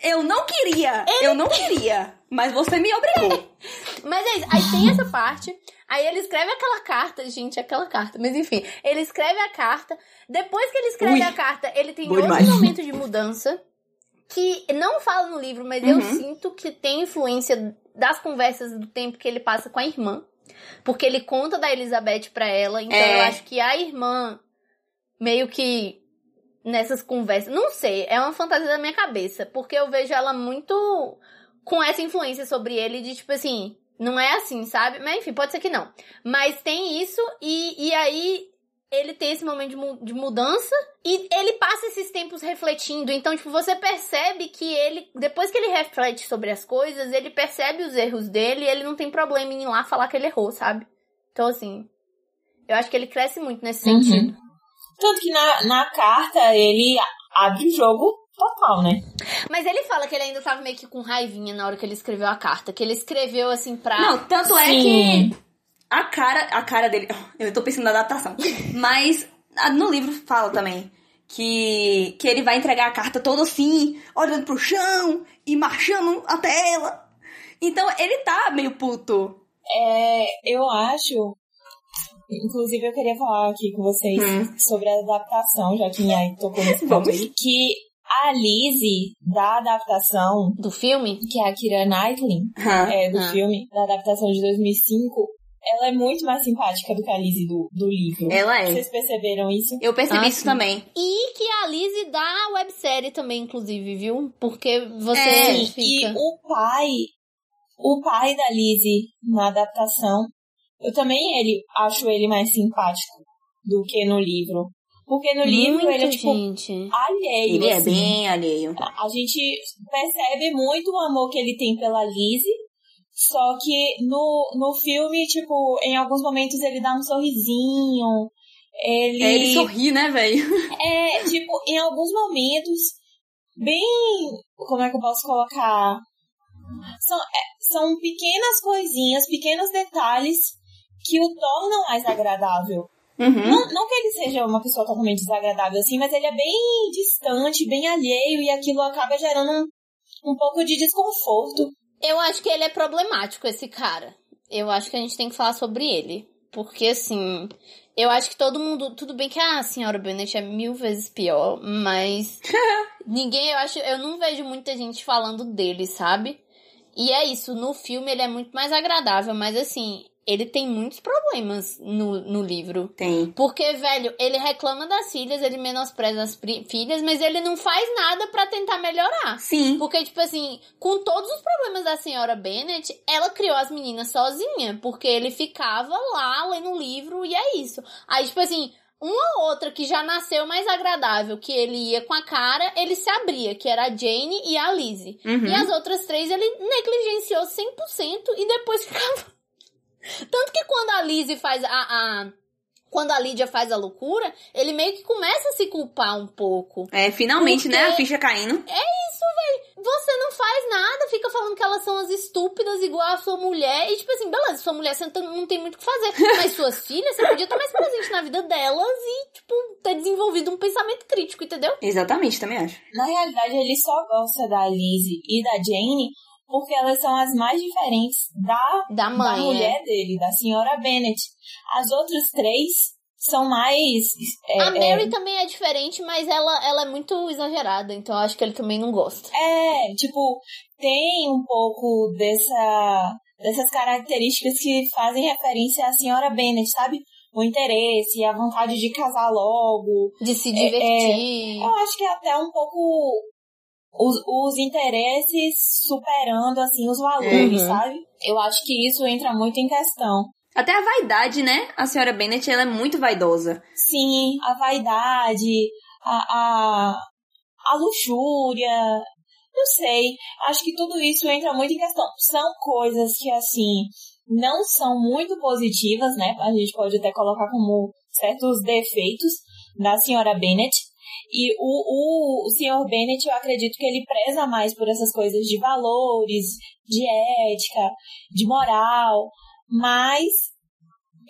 Eu não queria, eu não queria, mas você me obrigou. [LAUGHS] Mas é isso. Aí tem essa parte. Aí ele escreve aquela carta, gente, aquela carta. Mas enfim, ele escreve a carta. Depois que ele escreve Ui, a carta, ele tem outro demais. momento de mudança. Que não fala no livro, mas eu Uhum. sinto que tem influência das conversas do tempo que ele passa com a irmã. Porque ele conta da Elizabeth pra ela. Então É. eu acho que a irmã meio que nessas conversas. Não sei, é uma fantasia da minha cabeça. Porque eu vejo ela muito com essa influência sobre ele de tipo assim. Não é assim, sabe? Mas enfim, pode ser que não. Mas tem isso, e, e aí ele tem esse momento de, mu- de mudança e ele passa esses tempos refletindo. Então, tipo, você percebe que ele, depois que ele reflete sobre as coisas, ele percebe os erros dele e ele não tem problema em ir lá falar que ele errou, sabe? Então, assim, eu acho que ele cresce muito nesse Uhum. sentido. Tanto que na, na carta ele abre o jogo total, né? Mas ele fala que ele ainda tava meio que com raivinha na hora que ele escreveu a carta. Que ele escreveu, assim, pra. Não, tanto é Sim. que a cara, a cara dele, [LAUGHS] eu tô pensando na adaptação, mas no livro fala também que que ele vai entregar a carta todo assim, olhando pro chão e marchando até ela. Então ele tá meio puto. É, eu acho. Inclusive, eu queria falar aqui com vocês Hum. sobre a adaptação, já que Nhai tocou nesse ponto. Que a Lizzie da adaptação, Do filme? que é a Kira Knightley, é, do Ah. filme, da adaptação de 2005, ela é muito mais simpática do que a Lizzie do, do livro. Ela é. Vocês perceberam isso? Eu percebi Ah, isso sim. também. E que a Lizzie da websérie também, inclusive, viu? Porque você É, Sim, e fica. o pai, o pai da Lizzie na adaptação, eu também ele acho ele mais simpático do que no livro. Porque no livro Muito, ele é tipo gente. alheio. Ele é assim. bem alheio. A gente percebe muito o amor que ele tem pela Lizzie, só que no, no filme, tipo, em alguns momentos ele dá um sorrisinho, ele... É, ele sorri, né, velho? [LAUGHS] É, tipo, em alguns momentos, bem. Como é que eu posso colocar? São, é, são pequenas coisinhas, pequenos detalhes que o tornam mais agradável. Uhum. Não, não que ele seja uma pessoa totalmente desagradável assim, mas ele é bem distante, bem alheio, e aquilo acaba gerando um, um pouco de desconforto. Eu acho que ele é problemático, esse cara. Eu acho que a gente tem que falar sobre ele. Porque, assim, eu acho que todo mundo. Tudo bem que a senhora Bennett é mil vezes pior, mas. [LAUGHS] ninguém, eu acho. Eu não vejo muita gente falando dele, sabe? E é isso, no filme ele é muito mais agradável, mas assim, ele tem muitos problemas no, no livro. Tem. Porque, velho, ele reclama das filhas, ele menospreza as filhas, mas ele não faz nada pra tentar melhorar. Sim. Porque, tipo assim, com todos os problemas da senhora Bennett, ela criou as meninas sozinha. Porque ele ficava lá lendo o livro e é isso. Aí, tipo assim, uma outra que já nasceu mais agradável, que ele ia com a cara, ele se abria, que era a Jane e a Lizzie. Uhum. E as outras três ele negligenciou 100% e depois [LAUGHS] ficava. Tanto que quando a Lizzie faz a. a- Quando a Lídia faz a loucura, ele meio que começa a se culpar um pouco. É, finalmente, Porque- né? A ficha caindo. Você não faz nada, fica falando que elas são as estúpidas igual a sua mulher. E tipo assim, beleza, sua mulher você não tem- não tem muito o que fazer. [LAUGHS] Mas suas filhas, você podia estar mais presente na vida delas e, tipo, ter desenvolvido um pensamento crítico, entendeu? Exatamente, também acho. Na realidade, ele só gosta da Lizzie e da Jane porque elas são as mais diferentes da Da mãe. da é. mulher dele, da senhora Bennett. As outras três são mais. É, a Mary é... também é diferente, mas ela, ela é muito exagerada, então eu acho que ele também não gosta. É, tipo, tem um pouco dessa, dessas características que fazem referência à senhora Bennet, sabe? O interesse, a vontade de casar logo. De se divertir. É, é, eu acho que é até um pouco os, os interesses superando, assim, os valores, uhum. sabe? Eu acho que isso entra muito em questão. Até a vaidade, né? A senhora Bennett, ela é muito vaidosa. Sim, a vaidade, a, a, a luxúria, não sei. Acho que tudo isso entra muito em questão. São coisas que, assim, não são muito positivas, né? A gente pode até colocar como certos defeitos da senhora Bennett. E o, o, o senhor Bennett, eu acredito que ele preza mais por essas coisas de valores, de ética, de moral, mas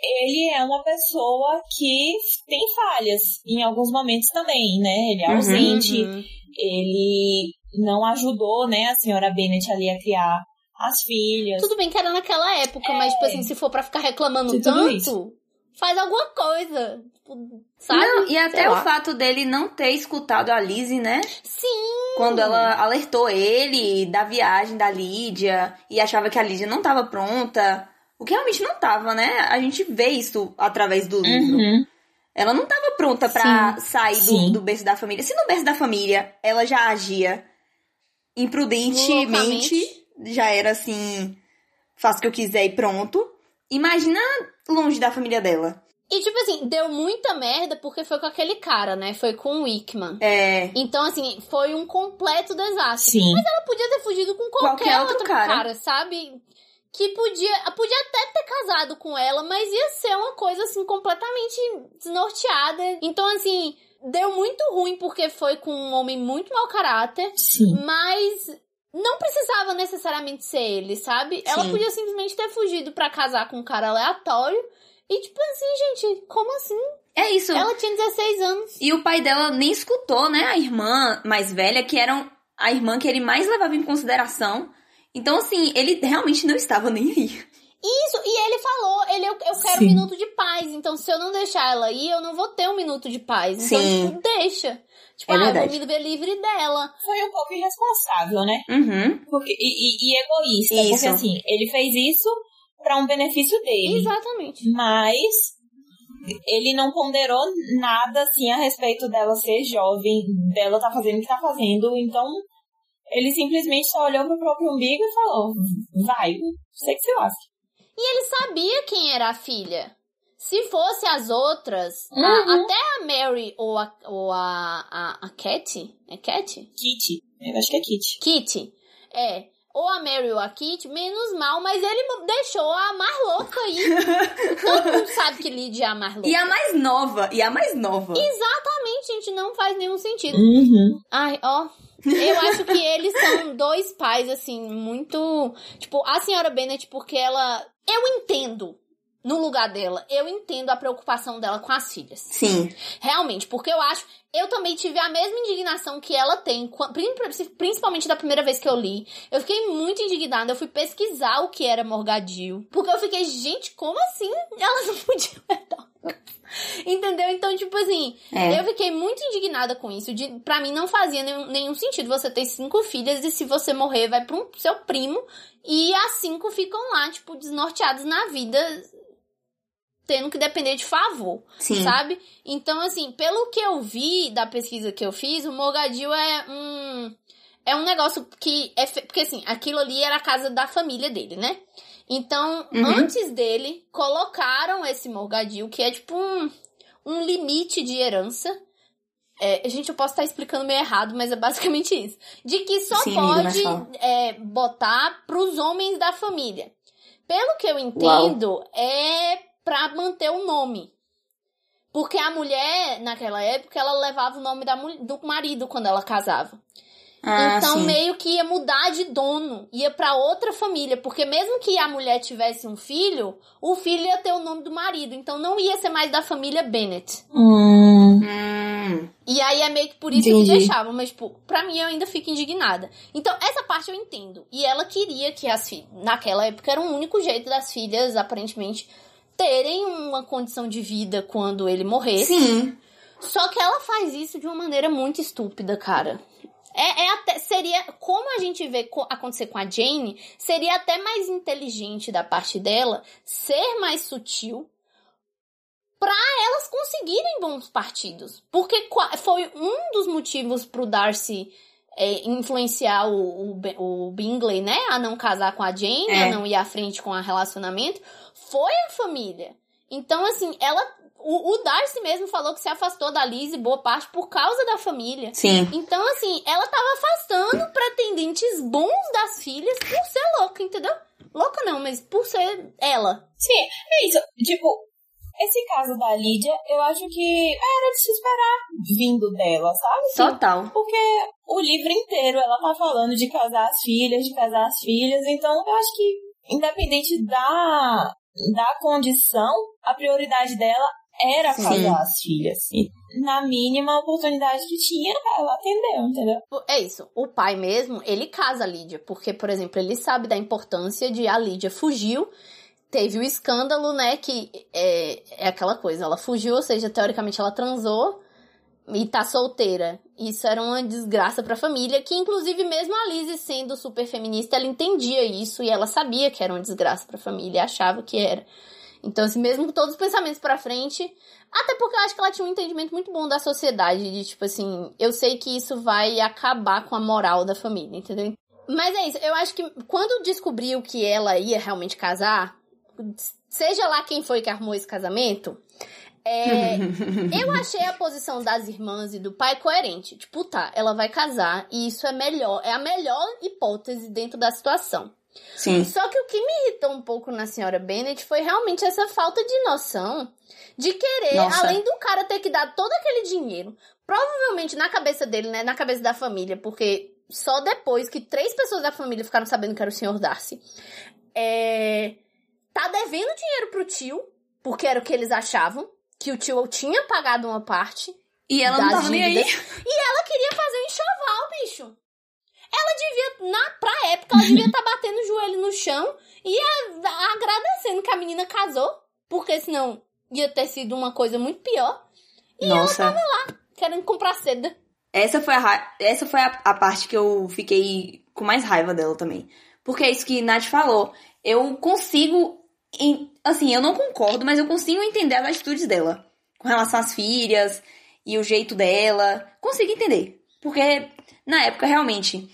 ele é uma pessoa que tem falhas em alguns momentos também, né? Ele é uhum, ausente, uhum, uhum. ele não ajudou, né, a senhora Bennett ali a criar as filhas. Tudo bem que era naquela época, é. mas, tipo assim, se for para ficar reclamando tanto, isso. Faz alguma coisa. Tipo, sabe? Não, e até o fato dele não ter escutado a Lizzie, né? Sim! Quando ela alertou ele da viagem da Lídia e achava que a Lídia não tava pronta. O que realmente não tava, né? A gente vê isso através do livro. Uhum. Ela não tava pronta para sair do, do berço da família. Se no berço da família ela já agia imprudentemente já era assim, faço o que eu quiser e pronto. Imagina longe da família dela. E, tipo assim, deu muita merda porque foi com aquele cara, né? Foi com o Wickman. É. Então, assim, foi um completo desastre. Sim. Mas ela podia ter fugido com qualquer, qualquer outro, outro cara. cara, sabe? Que podia, podia até ter casado com ela, mas ia ser uma coisa, assim, completamente desnorteada. Então, assim, deu muito ruim porque foi com um homem muito mau caráter. Sim. Mas não precisava necessariamente ser ele, sabe? Sim. Ela podia simplesmente ter fugido para casar com um cara aleatório. E tipo assim, gente, como assim? É isso. Ela tinha 16 anos. E o pai dela nem escutou, né? A irmã mais velha, que era a irmã que ele mais levava em consideração. Então, assim, ele realmente não estava nem aí. Isso, e ele falou, ele, eu, eu quero Sim. um minuto de paz, então se eu não deixar ela ir, eu não vou ter um minuto de paz. Então, Sim. tipo, deixa. Tipo, é ah, verdade. vou me ver livre dela. Foi um pouco irresponsável, né? Uhum. Porque, e, e, e egoísta, isso. porque assim, ele fez isso para um benefício dele. Exatamente. Mas ele não ponderou nada assim a respeito dela ser jovem, dela tá fazendo o que tá fazendo, então ele simplesmente só olhou pro próprio umbigo e falou: vai, sei que se lasque. E ele sabia quem era a filha. Se fosse as outras, uhum. a, até a Mary ou a, ou a, a, a Cat, é Cat? Kitty, eu acho que é Kitty. Kitty, é. Ou a Mary ou a Kitty, menos mal, mas ele deixou a mais louca aí. [LAUGHS] Todo mundo sabe que Lydia é a mais louca. E a mais nova, e a mais nova. Exatamente, gente, não faz nenhum sentido. Uhum. Ai, ó, eu acho que eles são dois pais, assim, muito. Tipo, a senhora Bennett, porque ela. Eu entendo no lugar dela, eu entendo a preocupação dela com as filhas. Sim. Realmente, porque eu acho. Eu também tive a mesma indignação que ela tem, principalmente da primeira vez que eu li. Eu fiquei muito indignada, eu fui pesquisar o que era Morgadil. Porque eu fiquei, gente, como assim? Elas não podiam [LAUGHS] Entendeu? Então, tipo assim, é. eu fiquei muito indignada com isso. De, pra mim não fazia nenhum, nenhum sentido você ter cinco filhas e se você morrer, vai pro seu primo e as cinco ficam lá, tipo, desnorteadas na vida tendo que depender de favor, Sim. sabe? Então, assim, pelo que eu vi da pesquisa que eu fiz, o Mogadil é um é um negócio que é fe... porque assim, aquilo ali era a casa da família dele, né? Então, uhum. antes dele, colocaram esse Morgadil, que é tipo um, um limite de herança. É, gente, eu posso estar explicando meio errado, mas é basicamente isso. De que só Sim, pode é, botar pros homens da família. Pelo que eu entendo, Uau. é pra manter o nome. Porque a mulher, naquela época, ela levava o nome da, do marido quando ela casava. Ah, então sim. meio que ia mudar de dono, ia para outra família, porque mesmo que a mulher tivesse um filho, o filho ia ter o nome do marido, então não ia ser mais da família Bennett. Hum. Hum. E aí é meio que por isso Entendi. que deixavam, mas tipo, pra mim eu ainda fico indignada. Então essa parte eu entendo. E ela queria que as filhas, naquela época era o único jeito das filhas aparentemente terem uma condição de vida quando ele morrer. Sim. Só que ela faz isso de uma maneira muito estúpida, cara. É, é até, seria, como a gente vê co- acontecer com a Jane, seria até mais inteligente da parte dela ser mais sutil pra elas conseguirem bons partidos. Porque foi um dos motivos pro Darcy é, influenciar o, o, o Bingley, né? A não casar com a Jane, É. a não ir à frente com o relacionamento. Foi a família. Então, assim, ela. O, o Darcy mesmo falou que se afastou da Liz boa parte por causa da família. Sim. Então, assim, ela tava afastando pretendentes bons das filhas por ser louca, entendeu? Louca não, mas por ser ela. Sim, é isso. Tipo, esse caso da Lídia, eu acho que era de se esperar vindo dela, sabe? Total. Porque o livro inteiro ela tá falando de casar as filhas, de casar as filhas, então eu acho que, independente da, da condição, a prioridade dela era Sim. casar as filhas. E na mínima oportunidade que tinha, ela atendeu, entendeu? É isso. O pai mesmo, ele casa a Lídia, porque, por exemplo, ele sabe da importância de a Lídia fugiu. Teve o escândalo, né? Que é, é aquela coisa. Ela fugiu, ou seja, teoricamente ela transou e tá solteira. Isso era uma desgraça pra família, que inclusive mesmo a Lizzie sendo super feminista, ela entendia isso e ela sabia que era uma desgraça pra família, achava que era. Então, assim, mesmo com todos os pensamentos pra frente, até porque eu acho que ela tinha um entendimento muito bom da sociedade, de tipo assim, eu sei que isso vai acabar com a moral da família, entendeu? Mas é isso, eu acho que quando descobriu que ela ia realmente casar, seja lá quem foi que armou esse casamento, é, [LAUGHS] eu achei a posição das irmãs e do pai coerente. Tipo, tá, ela vai casar e isso é melhor, é a melhor hipótese dentro da situação. Sim. Só que o que me irritou um pouco na senhora Bennett foi realmente essa falta de noção de querer, Nossa. além do cara ter que dar todo aquele dinheiro, provavelmente na cabeça dele, né, na cabeça da família, porque só depois que três pessoas da família ficaram sabendo que era o senhor Darcy, é, tá devendo dinheiro pro tio, porque era o que eles achavam, que o tio tinha pagado uma parte, E ela não tava nem aí. E ela queria fazer um enxoval, bicho. Ela devia, na, pra época, ela devia estar batendo o joelho no chão e a- a- agradecendo que a menina casou, porque senão ia ter sido uma coisa muito pior, Nossa. querendo comprar seda. Essa foi, a, essa foi a, a parte que eu fiquei com mais raiva dela também. Porque é isso que Nath falou. Eu consigo. Em- assim, eu não concordo, mas eu consigo entender as atitudes dela. Com relação às filhas e o jeito dela. Consigo entender. Porque na época, realmente,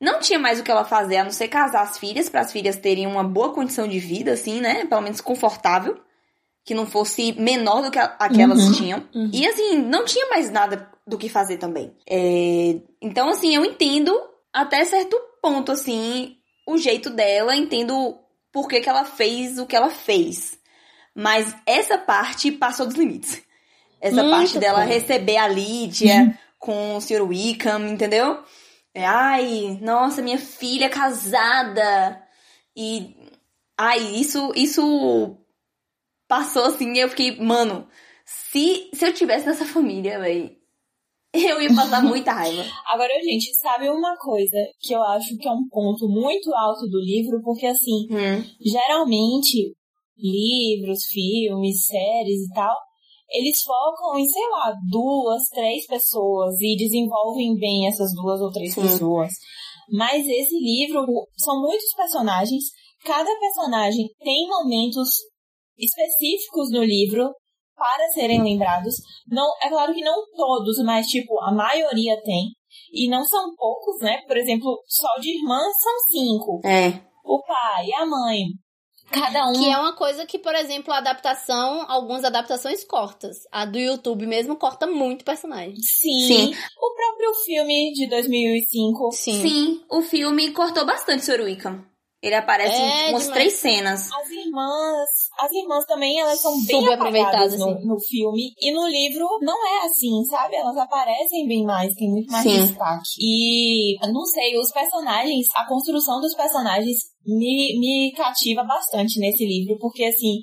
não tinha mais o que ela fazer a não ser casar as filhas, para as filhas terem uma boa condição de vida, assim, né? Pelo menos confortável. Que não fosse menor do que a, a que elas Uhum. tinham. Uhum. E assim, não tinha mais nada do que fazer também. É, Então, assim, eu entendo até certo ponto, assim, o jeito dela, entendo por que, que ela fez o que ela fez. Mas essa parte passou dos limites. Essa Muito parte dela bom. receber a Lídia com o Sr. Wickham, entendeu? É, ai, nossa, minha filha casada. E. Ai, isso, isso passou assim, eu fiquei, mano, se, se eu tivesse nessa família, véi, [LAUGHS] eu ia passar muita raiva. Agora, gente, sabe uma coisa que eu acho que é um ponto muito alto do livro, porque assim, Hum, geralmente livros, filmes, séries e tal, eles focam em, sei lá, duas, três pessoas e desenvolvem bem essas duas ou três Sim. pessoas. Mas esse livro são muitos personagens, cada personagem tem momentos específicos no livro para serem lembrados. Não, é claro que não todos, mas tipo, a maioria tem. E não são poucos, né? Por exemplo, só de irmãs são cinco. é. O pai, a mãe. Cada um Que é uma coisa que, por exemplo, a adaptação, algumas adaptações cortas. A do YouTube mesmo corta muito personagem. Sim. Sim. O próprio filme de 2005. Sim. Sim, o filme cortou bastante. Wickham. Ele aparece em É, tipo, umas demais. três cenas. As irmãs, as irmãs também, elas são bem Subaproveitadas, apagadas no, assim. no filme. E no livro não é assim, sabe? Elas aparecem bem mais, tem muito mais Sim. destaque. E, não sei, os personagens, a construção dos personagens me, me cativa bastante nesse livro, porque assim,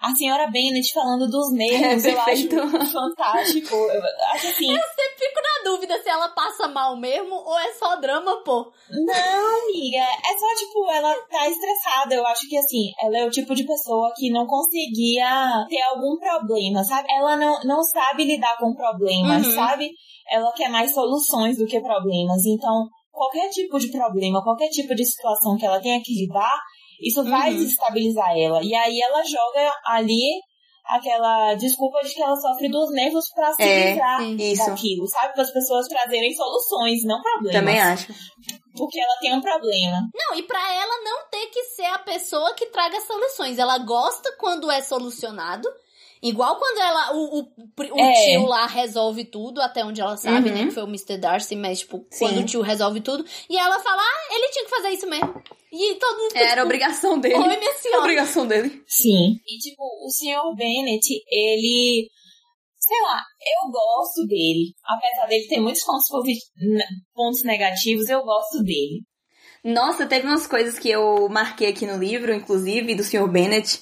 a senhora Bennett falando dos nervos, É, eu acho fantástico. Eu acho assim, Eu sempre fico na dúvida se ela passa mal mesmo ou é só drama, pô. não, amiga, é só tipo, ela tá estressada. Eu acho que assim, ela é o tipo de pessoa que não conseguia ter algum problema, sabe? Ela não, não sabe lidar com problemas, Uhum. sabe? Ela quer mais soluções do que problemas. Então, qualquer tipo de problema, qualquer tipo de situação que ela tenha que lidar, isso vai Uhum. desestabilizar ela. E aí ela joga ali aquela desculpa de que ela sofre dos nervos pra se É, livrar isso. daquilo, sabe? Para as pessoas trazerem soluções, não problemas. Também acho. Porque ela tem um problema. Não, e pra ela não ter que ser a pessoa que traga soluções. Ela gosta quando é solucionado. Igual quando ela, o, o, o É. tio lá resolve tudo, até onde ela sabe, Uhum. né? Que foi o Mr. Darcy, mas, tipo, Sim. quando o tio resolve tudo. E ela fala, ah, ele tinha que fazer isso mesmo. E todo mundo Era tipo, obrigação dele. Oi, minha [LAUGHS] senhora. obrigação dele. Sim. E, tipo, o Sr. Bennett, ele. Sei lá, eu gosto dele. Apesar dele ter muitos pontos, pontos negativos, eu gosto dele. Nossa, teve umas coisas que eu marquei aqui no livro, inclusive, do Sr. Bennett,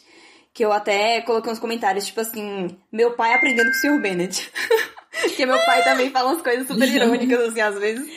que eu até coloquei uns comentários, tipo assim, meu pai aprendendo com o Sr. Bennett. [LAUGHS] Porque meu pai também fala umas coisas super irônicas, assim, às vezes.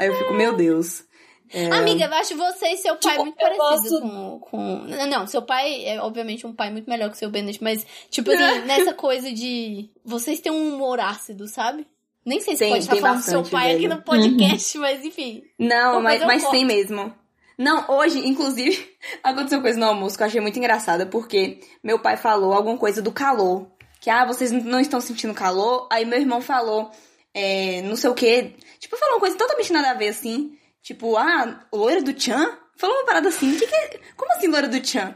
Aí eu fico, meu Deus. É, Amiga, eu acho você e seu pai Tipo, muito eu parecido gosto- com, com. Não, seu pai é obviamente um pai muito melhor que o seu Bennett, mas, tipo [LAUGHS] assim, nessa coisa de. Vocês têm um humor ácido, sabe? Nem sei se Tem, pode estar falando do seu pai aqui velho. no podcast, mas enfim. Não, mas, mas tem mesmo. Não, hoje, inclusive, [LAUGHS] aconteceu coisa no almoço que eu achei muito engraçada, porque meu pai falou alguma coisa do calor. Que, ah, vocês não estão sentindo calor? Aí meu irmão falou, é, não sei o quê. Tipo, falou uma coisa totalmente nada a ver, assim. Tipo, ah, loira do Chan? Falou uma parada assim. Que que é? Como assim, loira do Chan?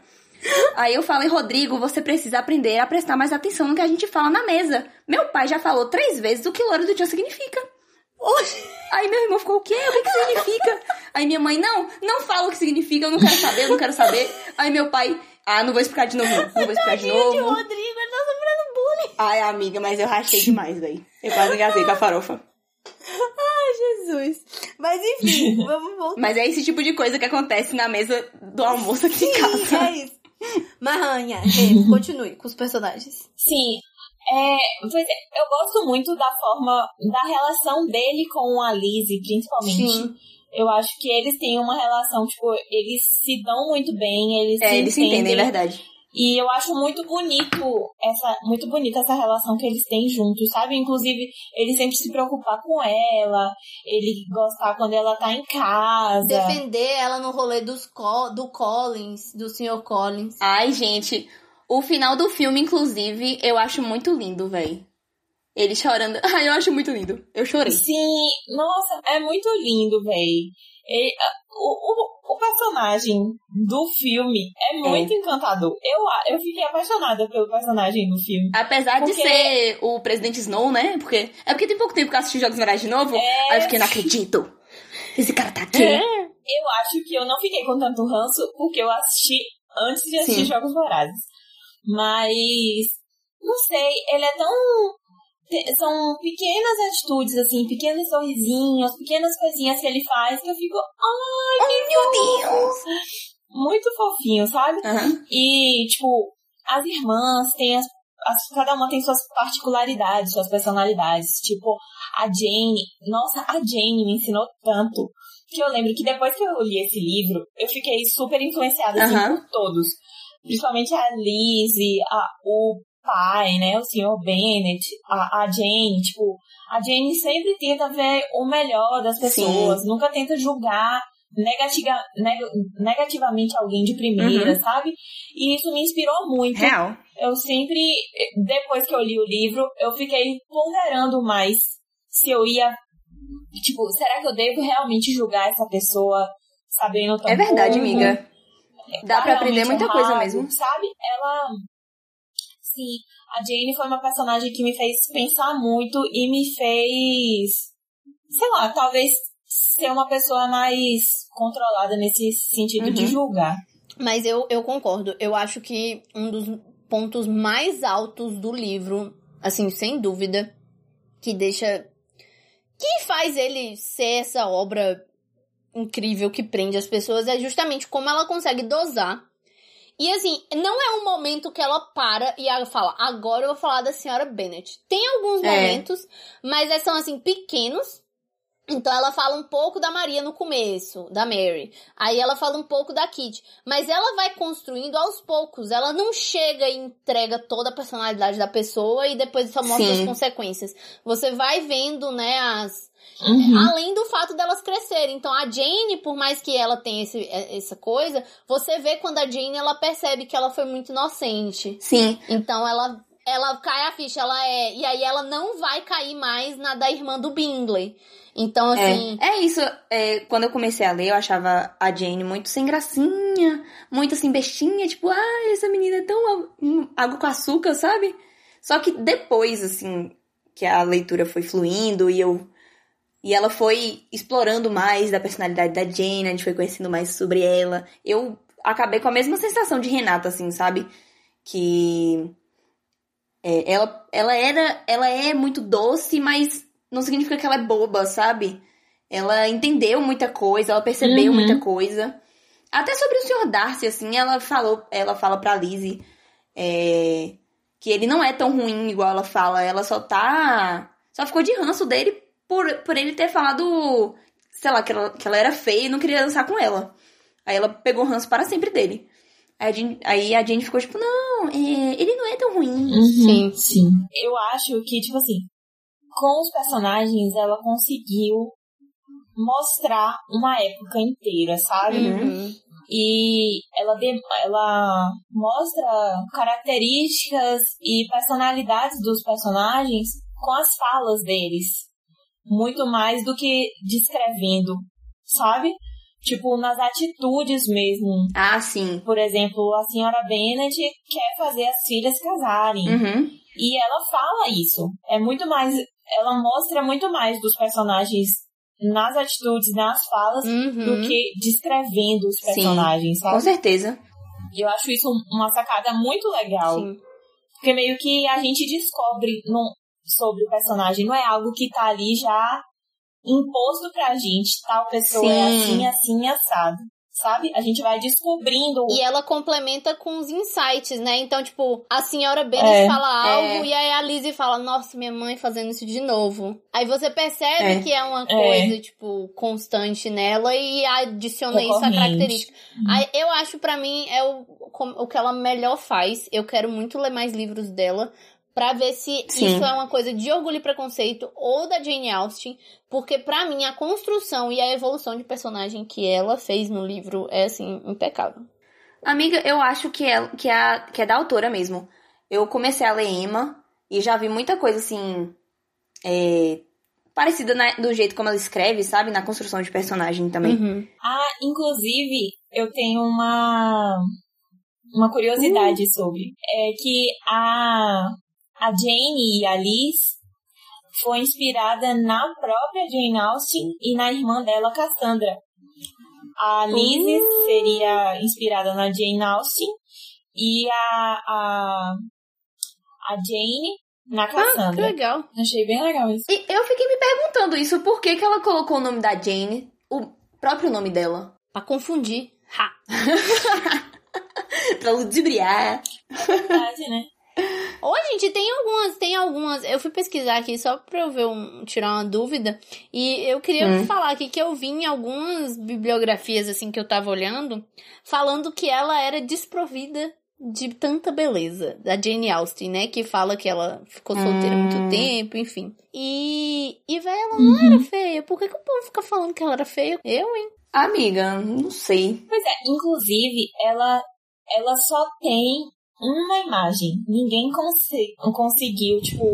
Aí eu falei, Rodrigo, você precisa aprender a prestar mais atenção no que a gente fala na mesa. Meu pai já falou três vezes o que loira do Chan significa. Aí meu irmão ficou, o quê? O que, que significa? Aí minha mãe, não, não fala o que significa, eu não quero saber, eu não quero saber. Aí meu pai, ah, não vou explicar de novo, não, não vou explicar de Gente, novo. Rodrigo, ele tá sofrendo bullying. Ai, amiga, mas eu rachei demais, velho. Eu quase engasguei com a farofa. Jesus. Mas enfim, [LAUGHS] vamos voltar. Mas é esse tipo de coisa que acontece na mesa do almoço aqui em casa. É isso. É, continue com os personagens. Sim. É, pois é, eu gosto muito da forma, da relação dele com a Lizzie, principalmente. Sim. Eu acho que eles têm uma relação, tipo, eles se dão muito bem, eles É, se eles se entendem, é verdade. E eu acho muito bonito essa, muito bonita essa relação que eles têm juntos, sabe? Inclusive, ele sempre se preocupar com ela, ele gostar quando ela tá em casa. Defender ela no rolê dos do Collins, do Sr. Collins. Ai, gente, o final do filme, inclusive, eu acho muito lindo, velho. Ele chorando. [LAUGHS] Ai, eu acho muito lindo. Eu chorei. Sim, nossa, é muito lindo, véi. Ele- O, o, o personagem do filme é muito encantador. Eu, eu fiquei apaixonada pelo personagem do filme. Apesar de Porque- ser o presidente Snow, né? Porque. É porque tem pouco tempo que eu assisti Jogos Vorazes de novo. É. Aí eu fiquei, não acredito. Esse cara tá aqui. Eu acho que eu não fiquei com tanto ranço porque eu assisti antes de assistir Sim. Jogos Vorazes. Mas, não sei, ele é tão. São pequenas atitudes, assim, pequenos sorrisinhos, pequenas coisinhas que ele faz que eu fico. Ai, que meu Deus! Muito fofinho, sabe? Aham. E, tipo, as irmãs têm as, Cada uma tem suas particularidades, suas personalidades. Tipo, a Jane. Nossa, a Jane me ensinou tanto. Que eu lembro que depois que eu li esse livro, eu fiquei super influenciada assim, Aham. por todos. Principalmente a Lizzie, a, o pai, né? O Sr. Bennett, a, a Jane. Tipo, a Jane sempre tenta ver o melhor das pessoas. Nunca tenta julgar negativa, neg- negativamente alguém de primeira, Uhum. sabe? E isso me inspirou muito. Real. Eu sempre, depois que eu li o livro, eu fiquei ponderando mais se eu ia. Tipo, será que eu devo realmente julgar essa pessoa sabendo tão É verdade, pouco? amiga. Dá pra aprender realmente muita coisa mesmo. Sabe? Ela. Sim, a Jane foi uma personagem que me fez pensar muito e me fez. Sei lá, talvez ser uma pessoa mais controlada nesse sentido de Uhum. julgar. Mas eu, eu concordo. Eu acho que um dos pontos mais altos do livro, assim, sem dúvida, que deixa. que faz ele ser essa obra incrível que prende as pessoas é justamente como ela consegue dosar E assim, não é um momento que ela para e ela fala, agora eu vou falar da senhora Bennett. Tem alguns É. momentos, mas são assim, pequenos. Então ela fala um pouco da Maria no começo, da Mary. Aí ela fala um pouco da Kit. Mas ela vai construindo aos poucos. Ela não chega e entrega toda a personalidade da pessoa e depois só mostra Sim. as consequências. Você vai vendo, né, as, Uhum. Além do fato delas crescerem. Então, a Jane, por mais que ela tenha esse- é, essa coisa, você vê quando a Jane, ela percebe que ela foi muito inocente. Sim, Então, ela, ela cai a ficha, ela é... E aí, ela não vai cair mais na da irmã do Bingley. Então, assim... É, é isso. é, quando eu comecei a ler, eu achava a Jane muito sem gracinha, muito assim, bestinha, tipo, ah, essa menina é tão hum, água com açúcar, sabe? Só que depois, assim, que a leitura foi fluindo e eu. E ela foi explorando mais da personalidade da Jane, a gente foi conhecendo mais sobre ela. Eu acabei com a mesma sensação de Renata, assim, sabe? Que. É, ela, ela era. Ela é muito doce, mas não significa que ela é boba, sabe? Ela entendeu muita coisa, ela percebeu Uhum. muita coisa. Até sobre o Sr. Darcy, assim, ela falou, ela fala pra Lizzie é, que ele não é tão ruim igual ela fala, ela só tá. Só ficou de ranço dele por, por ele ter falado, sei lá, que ela, que ela era feia e não queria dançar com ela. Aí ela pegou o ranço para sempre dele. Aí a Jane, aí a Jane ficou tipo, não, é, ele não é tão ruim. Uhum. Sim. Sim. Eu acho que, tipo assim, com os personagens ela conseguiu mostrar uma época inteira, sabe? Uhum. E ela, de- ela mostra características e personalidades dos personagens com as falas deles. Muito mais do que descrevendo, sabe? Tipo, nas atitudes mesmo. Ah, sim. Por exemplo, a senhora Bennet quer fazer as filhas casarem. Uhum. E ela fala isso. É muito mais. Ela mostra muito mais dos personagens nas atitudes, nas falas, Uhum. do que descrevendo os Sim. personagens, Com sabe? certeza. E eu acho isso uma sacada muito legal. Sim. Porque meio que a gente descobre no- sobre o personagem. Não é algo que tá ali já imposto pra gente. Tal pessoa é Sim. assim, assim, assado. Sabe? A gente vai descobrindo. E ela complementa com os insights, né? Então, tipo, a senhora Bennet É, fala algo é. e aí a Lizzie fala, nossa, minha mãe fazendo isso de novo. Aí você percebe É. que é uma É. coisa, tipo, constante nela e adiciona isso à característica. Aí, eu acho, pra mim, é o, o que ela melhor faz. Eu quero muito ler mais livros dela. Pra ver se Sim. isso é uma coisa de orgulho e preconceito ou da Jane Austen. Porque, pra mim, a construção e a evolução de personagem que ela fez no livro é, assim, impecável. Amiga, eu acho que é, que, é, que é da autora mesmo. Eu comecei a ler Emma e já vi muita coisa assim. é, parecida na- do jeito como ela escreve, sabe? Na construção de personagem também. Uhum. Ah, inclusive, eu tenho uma uma curiosidade sobre. É que a, a Jane e a Liz foi inspirada na própria Jane Austen e na irmã dela, Cassandra. A Liz seria inspirada na Jane Austen e a, a, a Jane na Ah, que Cassandra. legal. Achei bem legal isso. E eu fiquei me perguntando isso, por que, que ela colocou o nome da Jane, o próprio nome dela? Pra confundir. Ha. [LAUGHS] pra ludibriar. Verdade, né? Ô, gente, tem algumas, tem algumas. Eu fui pesquisar aqui só pra eu ver um, tirar uma dúvida. E eu queria Hum. falar aqui que eu vi em algumas bibliografias, assim, que eu tava olhando, falando que ela era desprovida de tanta beleza. Da Jane Austen, né? Que fala que ela ficou solteira há Hum. muito tempo, enfim. E, e velho, ela não era feia. Por que, que o povo fica falando que ela era feia? Eu, hein? Amiga, não sei. Pois é, inclusive, ela, ela só tem uma imagem. Ninguém conse- conseguiu, tipo,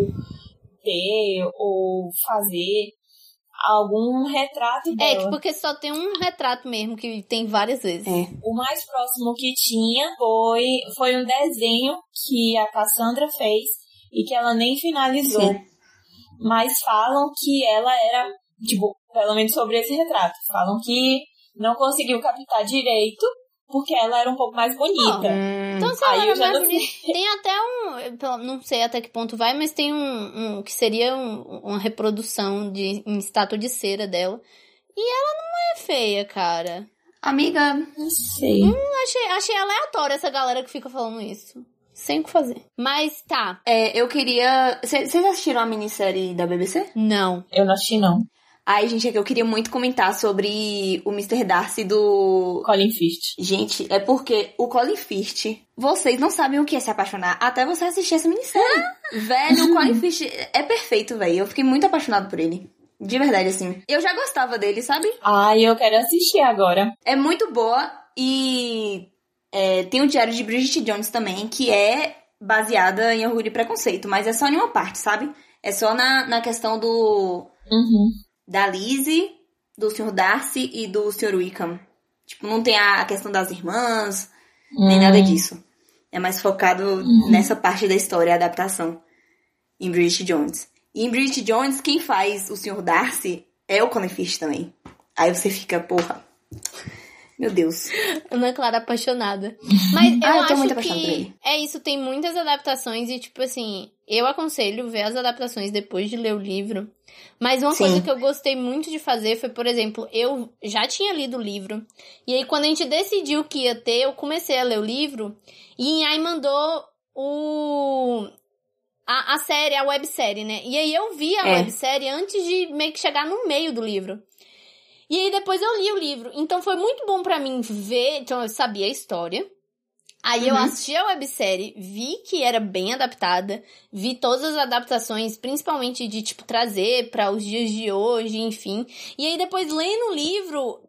ter ou fazer algum retrato É, dela. que porque só tem um retrato mesmo, que tem várias vezes. É. O mais próximo que tinha foi, foi um desenho que a Cassandra fez e que ela nem finalizou. Sim. Mas falam que ela era, tipo, pelo menos sobre esse retrato, falam que não conseguiu captar direito porque ela era um pouco mais bonita. Hum, Então, se Aí ela eu era mais não bonita, tem até um, não sei até que ponto vai, mas tem um, um que seria um- uma reprodução de em estátua de cera dela. E ela não é feia, cara. Amiga, Não sei. Achei, achei aleatório essa galera que fica falando isso. Sem o que fazer. Mas tá. é, eu queria. Vocês assistiram a minissérie da BBC? Não. Eu não assisti, não. Ai, gente, é que eu queria muito comentar sobre o Mr. Darcy do. Colin Firth. Gente, é porque o Colin Firth, vocês não sabem o que é se apaixonar até você assistir essa minissérie. [LAUGHS] velho, o Colin Firth é perfeito, velho. Eu fiquei muito apaixonado por ele. De verdade, assim. Eu já gostava dele, sabe? Ai, eu quero assistir agora. É muito boa e é, tem o Diário de Bridget Jones também, que é baseada em Orgulho e Preconceito, mas é só em uma parte, sabe? É só na, na questão do Uhum. Da Lizzie, do Sr. Darcy e do Sr. Wickham. Tipo, não tem a, questão das irmãs, nem Hum. nada disso. É mais focado nessa parte da história, a adaptação, em Bridget Jones. E em Bridget Jones, quem faz o Sr. Darcy é o Colin Firth também. Aí você fica, porra. Meu Deus. Ana Clara apaixonada. Mas eu, [LAUGHS] Ah, eu tô acho muito apaixonada por que ele. é isso, tem muitas adaptações e, tipo assim, eu aconselho ver as adaptações depois de ler o livro. Mas uma Sim. coisa que eu gostei muito de fazer foi, por exemplo, eu já tinha lido o livro. E aí, quando a gente decidiu que ia ter, eu comecei a ler o livro. E aí mandou o. A, a série, a websérie, né? E aí eu vi a É. websérie antes de meio que chegar no meio do livro. E aí depois eu li o livro. Então foi muito bom pra mim ver. Então eu sabia a história. Aí eu Uhum. assisti a websérie, vi que era bem adaptada, vi todas as adaptações, principalmente de tipo trazer pra os dias de hoje, enfim. E aí depois lendo o livro,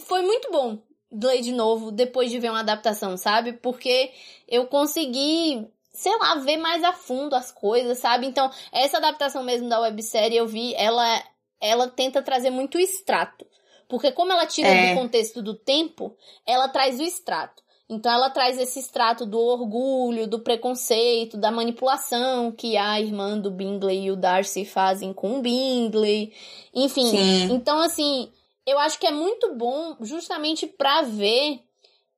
foi muito bom ler de novo depois de ver uma adaptação, sabe? Porque eu consegui, sei lá, ver mais a fundo as coisas, sabe? Então, essa adaptação mesmo da websérie eu vi, ela ela tenta trazer muito o extrato. Porque como ela tira É. do contexto do tempo, ela traz o extrato. Então ela traz esse extrato do orgulho, do preconceito, da manipulação que a irmã do Bingley e o Darcy fazem com o Bingley. Enfim, Sim. então assim, eu acho que é muito bom justamente pra ver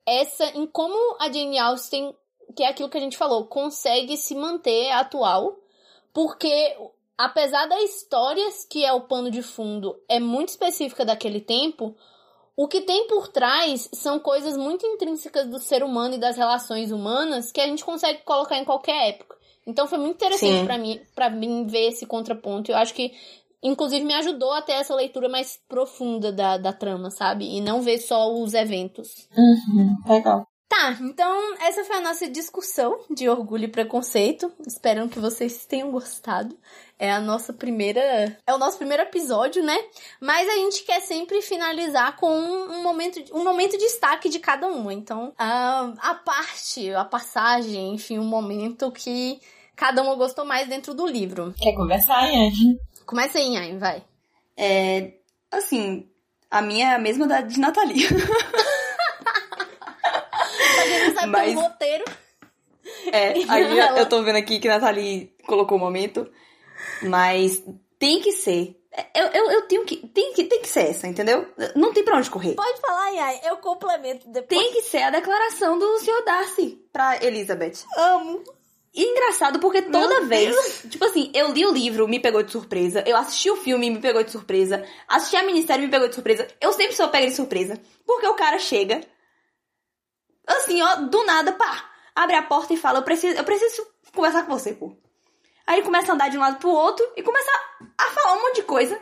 essa em como a Jane Austen, que é aquilo que a gente falou, consegue se manter atual, porque apesar da história que é o pano de fundo é muito específica daquele tempo, o que tem por trás são coisas muito intrínsecas do ser humano e das relações humanas que a gente consegue colocar em qualquer época. Então foi muito interessante pra mim, para mim ver esse contraponto. Eu acho que inclusive me ajudou a ter essa leitura mais profunda da, da trama, sabe? E não ver só os eventos. Uhum. Legal. Tá, então essa foi a nossa discussão de orgulho e preconceito. Espero que vocês tenham gostado. É a nossa primeira. É o nosso primeiro episódio, né? Mas a gente quer sempre finalizar com um momento, um momento de destaque de cada uma. Então, a, a parte, a passagem, enfim, um momento que cada uma gostou mais dentro do livro. Quer conversar, Yanji? Começa aí, Ayn, vai. É. Assim, a minha é a mesma da de Nathalie. Pra quem não sabe, Mas- tem um roteiro. É, aí eu- eu tô vendo aqui que a Nathalie colocou o momento. Mas tem que ser. Eu, eu, eu tenho que. Tem que, tem que ser essa, entendeu? Não tem pra onde correr. Pode falar, Ayn, eu complemento depois. Tem que ser a declaração do Sr. Darcy pra Elizabeth. Amo. E engraçado porque toda Meu vez, tipo assim, eu li o livro, me pegou de surpresa. Eu assisti o filme, me pegou de surpresa. Assisti a minissérie, me pegou de surpresa. Eu sempre sou pega de surpresa. Porque o cara chega, assim, ó, do nada, pá, abre a porta e fala: Eu preciso, eu preciso conversar com você, pô. Aí ele começa a andar de um lado pro outro e começa a, falar um monte de coisa.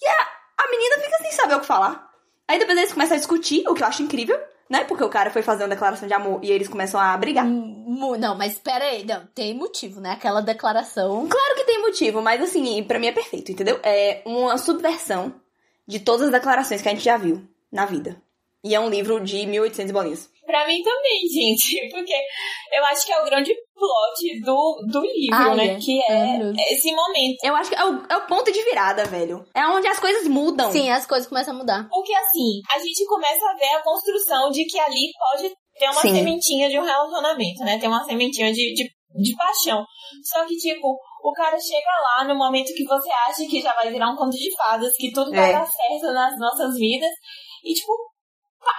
E a, a menina fica sem saber o que falar. Aí depois eles começam a discutir, o que eu acho incrível, né? Porque o cara foi fazer uma declaração de amor e eles começam a brigar. Mu- Não, mas espera aí, não, tem motivo, né? Aquela declaração. Claro que tem motivo, mas assim, pra mim é perfeito, entendeu? É uma subversão de todas as declarações que a gente já viu na vida. E é um livro de 1800 bolinhas. Pra mim também, [LAUGHS] gente. Porque eu acho que é o grande plot do, do livro, Ai, né? é. Que é Maravilhoso. esse momento. Eu acho que é o, é o ponto de virada, velho. É onde as coisas mudam. Sim, as coisas começam a mudar. Porque assim, a gente começa a ver a construção de que ali pode ter uma Sim. sementinha de um relacionamento, né? Tem uma sementinha de, de, de paixão. Só que, tipo, o cara chega lá no momento que você acha que já vai virar um conto de fadas, que tudo vai É. dar certo nas nossas vidas. E, tipo, pá!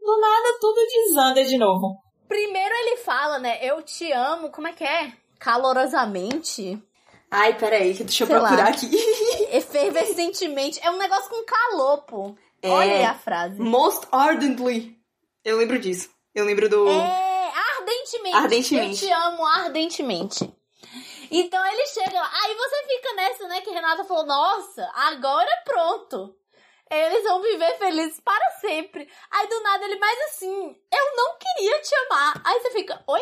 Do nada tudo desanda de novo. Primeiro ele fala, né? Eu te amo, como é que é? Calorosamente. Ai, peraí, deixa eu Sei lá. procurar aqui. [LAUGHS] Efervescentemente. É um negócio com calor, pô. É, Olha aí a frase. Most ardently. Eu lembro disso. Eu lembro do. É, ardentemente. Ardentemente. Eu te amo ardentemente. Então ele chega lá. Aí você fica nessa, né? Que Renata falou: Nossa, agora é pronto. Eles vão viver felizes para sempre. Aí do nada ele mais assim: Eu não queria te amar. Aí você fica: Oi?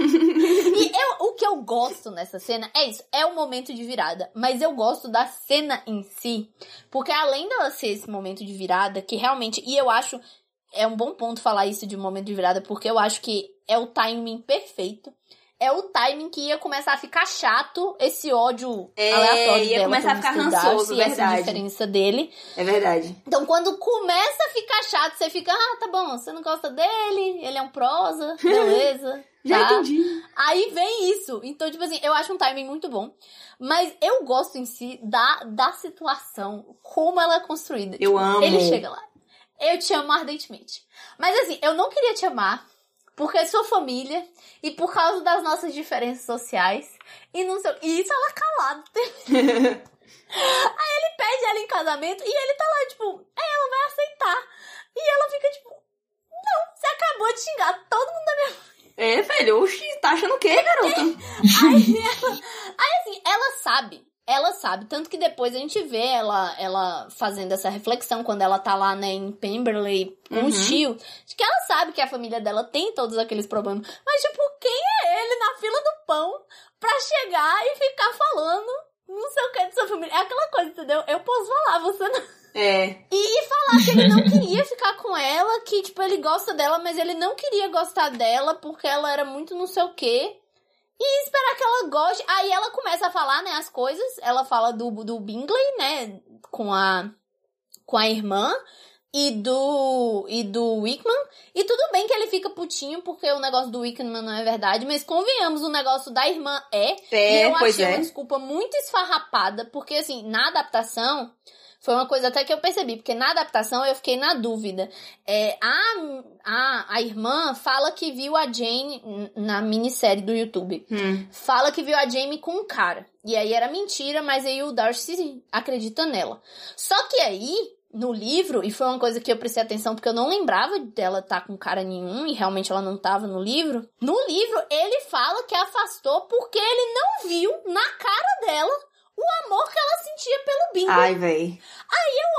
[LAUGHS] e eu, o que eu gosto nessa cena é isso, é o momento de virada. Mas eu gosto da cena em si, porque além dela ser esse momento de virada, que realmente, e eu acho, é um bom ponto falar isso de um momento de virada, porque eu acho que é o timing perfeito. É o timing que ia começar a ficar chato esse ódio É, aleatório ia dela começar a ficar rançoso, Darcy, essa verdade. diferença dele. É verdade. Então, quando começa a ficar chato, você fica, ah, tá bom, você não gosta dele, ele é um prosa, [LAUGHS] beleza. Já tá? entendi. Aí vem isso. Então, tipo assim, eu acho um timing muito bom. Mas eu gosto em si da, da situação, como ela é construída. Eu Tipo, amo. Ele chega lá. Eu te amo ardentemente. Mas assim, eu não queria te amar, porque é sua família, e por causa das nossas diferenças sociais, e não sei o- E isso ela calada. [LAUGHS] Aí ele pede ela em casamento, e ele tá lá, tipo, é, ela vai aceitar. E ela fica, tipo, não, você acabou de xingar todo mundo da minha [LAUGHS] É, velho. Oxi, tá achando o quê, garota? Aí, ela, aí assim, ela sabe. Ela sabe. Tanto que depois a gente vê ela, ela fazendo essa reflexão quando ela tá lá, né, em Pemberley com Uhum. o tio. De que ela sabe que a família dela tem todos aqueles problemas. Mas, tipo, quem é ele na fila do pão pra chegar e ficar falando não sei o que de sua família? É aquela coisa, entendeu? Eu posso falar, você não. É. [LAUGHS] E falar que ele não queria ficar com ela, que, tipo, ele gosta dela, mas ele não queria gostar dela porque ela era muito não sei o quê. E esperar que ela goste. Aí ela começa a falar, né, as coisas. Ela fala do, do Bingley, né, com a, com a irmã. E do, e do Wickman. E tudo bem que ele fica putinho, porque o negócio do Wickman não é verdade. Mas convenhamos, o negócio da irmã é. e É, eu pois achei é. uma desculpa muito esfarrapada. Porque, assim, na adaptação... Foi uma coisa até que eu percebi, porque na adaptação eu fiquei na dúvida. É, a, a, a irmã fala que viu a Jane na minissérie do YouTube. Hum. Fala que viu a Jamie com um cara. E aí era mentira, mas aí o Darcy acredita nela. Só que aí, no livro, e foi uma coisa que eu prestei atenção porque eu não lembrava dela estar com cara nenhum, e realmente ela não tava no livro. No livro, ele fala que afastou porque ele não viu na cara dela o amor que ela sentia pelo Bingo. Ai, véi.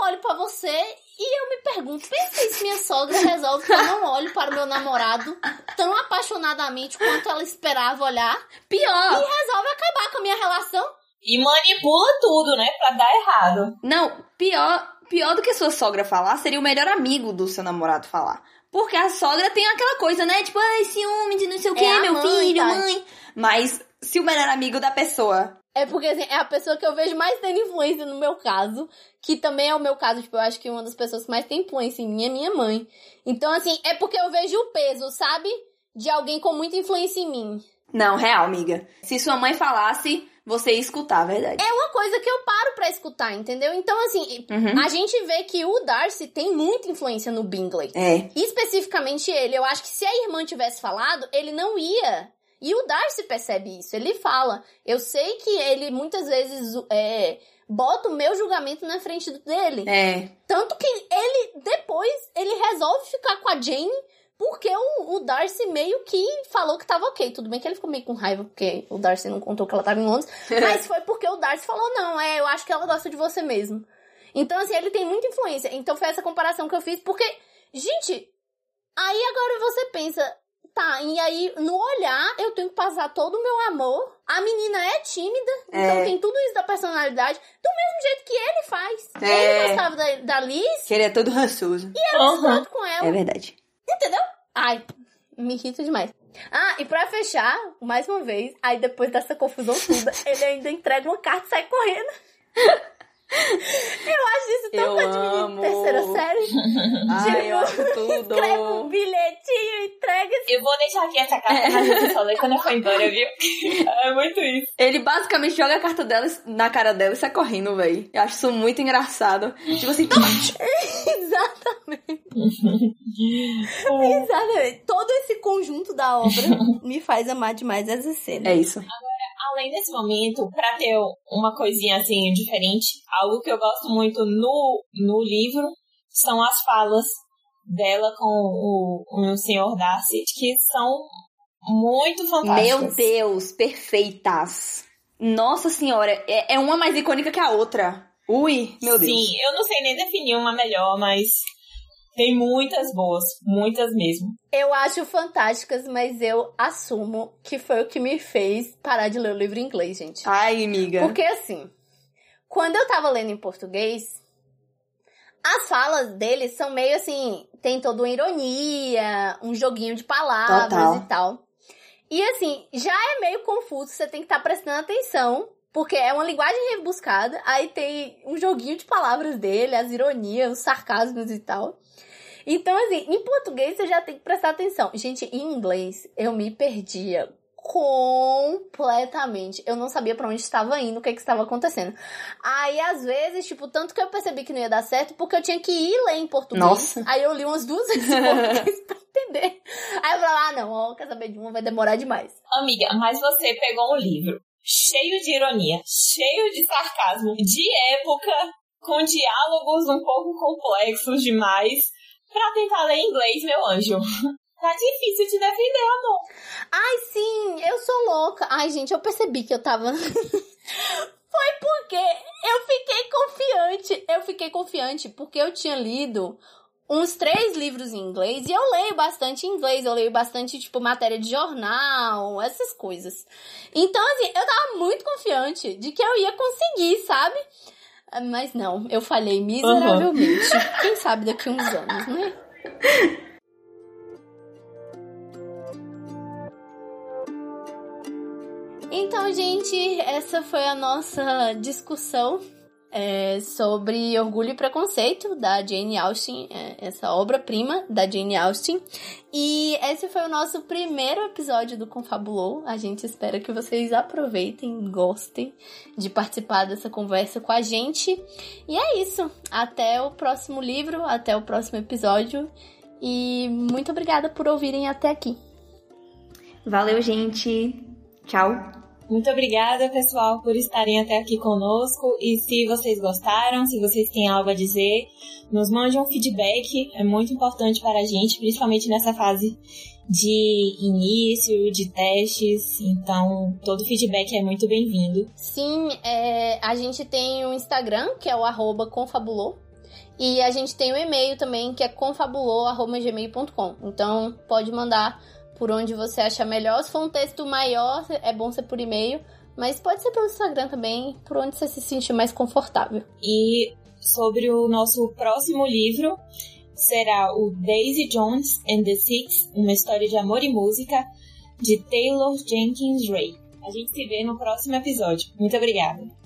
Eu olho pra você e eu me pergunto, pensa se minha sogra resolve que eu não olho para o meu namorado tão apaixonadamente quanto ela esperava olhar Pior. e resolve acabar com a minha relação. E manipula tudo, né? Pra dar errado. Não, pior, pior do que sua sogra falar seria o melhor amigo do seu namorado falar. Porque a sogra tem aquela coisa, né? Tipo, ai, ciúme de não sei o que, É meu mãe, filho, tá? mãe. Mas se o melhor amigo da pessoa. É porque assim, é a pessoa que eu vejo mais tendo influência no meu caso, que também é o meu caso, tipo, eu acho que uma das pessoas que mais tem influência em mim é minha mãe. Então, assim, é porque eu vejo o peso, sabe? De alguém com muita influência em mim. Não, real, amiga. Se sua mãe falasse, você ia escutar, a verdade. É uma coisa que eu paro pra escutar, entendeu? Então, assim, Uhum. a gente vê que o Darcy tem muita influência no Bingley. É. Especificamente ele. Eu acho que se a irmã tivesse falado, ele não ia. E o Darcy percebe isso. Ele fala. Eu sei que ele muitas vezes é, bota o meu julgamento na frente dele. É. Tanto que ele, depois, ele resolve ficar com a Jane. Porque o, o Darcy meio que falou que tava ok. Tudo bem que ele ficou meio com raiva, porque o Darcy não contou que ela tava em Londres. [LAUGHS] mas foi porque o Darcy falou, não, é, eu acho que ela gosta de você mesmo. Então, assim, ele tem muita influência. Então foi essa comparação que eu fiz, porque, gente, aí agora você pensa, tá, e aí no olhar eu tenho que passar todo o meu amor. A menina é tímida, então É. tem tudo isso da personalidade, do mesmo jeito que ele faz. É. Ele gostava da, da Liz Que ele é todo rançoso. e ela se Uhum. com ela. É verdade. Entendeu? Ai, me irrita demais. Ah, e pra fechar, mais uma vez, aí depois dessa confusão toda, [LAUGHS] ele ainda entrega uma carta e sai correndo. [LAUGHS] Eu acho isso tão Eu coisa de terceira série. Ai, eu acho Escreve um tudo. bilhetinho, entrega esse... Eu vou deixar aqui essa carta na gente só ler quando eu for embora, viu? É muito isso. Ele basicamente joga a carta dela na cara dela e sai correndo, véi. Eu acho isso muito engraçado. Tipo assim, toma! [LAUGHS] Exatamente. Exatamente. Todo esse conjunto da obra me faz amar demais essa cena. É isso. Além desse momento, pra ter uma coisinha assim diferente, algo que eu gosto muito no, no livro são as falas dela com o, o senhor Darcy, que são muito fantásticas. Meu Deus, perfeitas. Nossa senhora, é, é uma mais icônica que a outra. Ui, meu Deus. Sim, eu não sei nem definir uma melhor, mas tem muitas boas, muitas mesmo. Eu acho fantásticas, mas eu assumo que foi o que me fez parar de ler o livro em inglês, gente. Ai, amiga. Porque assim, quando eu tava lendo em português, as falas deles são meio assim, tem toda uma ironia, um joguinho de palavras Total. e tal. E assim, já é meio confuso, você tem que estar prestando atenção, porque é uma linguagem rebuscada, aí tem um joguinho de palavras dele, as ironias, os sarcasmos e tal. Então, assim, em português você já tem que prestar atenção. Gente, em inglês eu me perdia completamente. Eu não sabia para onde estava indo, o que, que estava acontecendo. Aí, às vezes, tipo, tanto que eu percebi que não ia dar certo, porque eu tinha que ir ler em português. Nossa. Aí eu li umas duas vezes em [LAUGHS] português pra entender. Aí eu falei, ah, não, ó, quer saber de uma, vai demorar demais. Amiga, mas você pegou um livro cheio de ironia, cheio de sarcasmo, de época, com diálogos um pouco complexos demais, pra tentar ler inglês, meu anjo. Tá difícil te defender, amor. Ai, sim, eu sou louca. Ai, gente, eu percebi que eu tava. [LAUGHS] Foi porque eu fiquei confiante. Eu fiquei confiante porque eu tinha lido uns três livros em inglês e eu leio bastante inglês. Eu leio bastante, tipo, matéria de jornal, essas coisas. Então, assim, eu tava muito confiante de que eu ia conseguir, sabe? Mas não, eu falhei miseravelmente. Quem sabe daqui uns anos, né? Então, gente, essa foi a nossa discussão é, sobre Orgulho e Preconceito da Jane Austen, é, essa obra-prima da Jane Austen. E esse foi o nosso primeiro episódio do Confabulou. A gente espera que vocês aproveitem, gostem de participar dessa conversa com a gente. E é isso. Até o próximo livro, até o próximo episódio. E muito obrigada por ouvirem até aqui. Valeu, gente. Tchau. Muito obrigada, pessoal, por estarem até aqui conosco. E se vocês gostaram, se vocês têm algo a dizer, nos mande um feedback. É muito importante para a gente, principalmente nessa fase de início, de testes. Então, todo feedback é muito bem-vindo. Sim, é, a gente tem o Instagram, que é o confabulou. E a gente tem o e-mail também, que é confabulou.gmail.com. Então, pode mandar por onde você acha melhor. Se for um texto maior, é bom ser por e-mail. Mas pode ser pelo Instagram também, por onde você se sentir mais confortável. E sobre o nosso próximo livro, será o Daisy Jones and the Six, uma história de amor e música, de Taylor Jenkins Ray. A gente se vê no próximo episódio. Muito obrigada.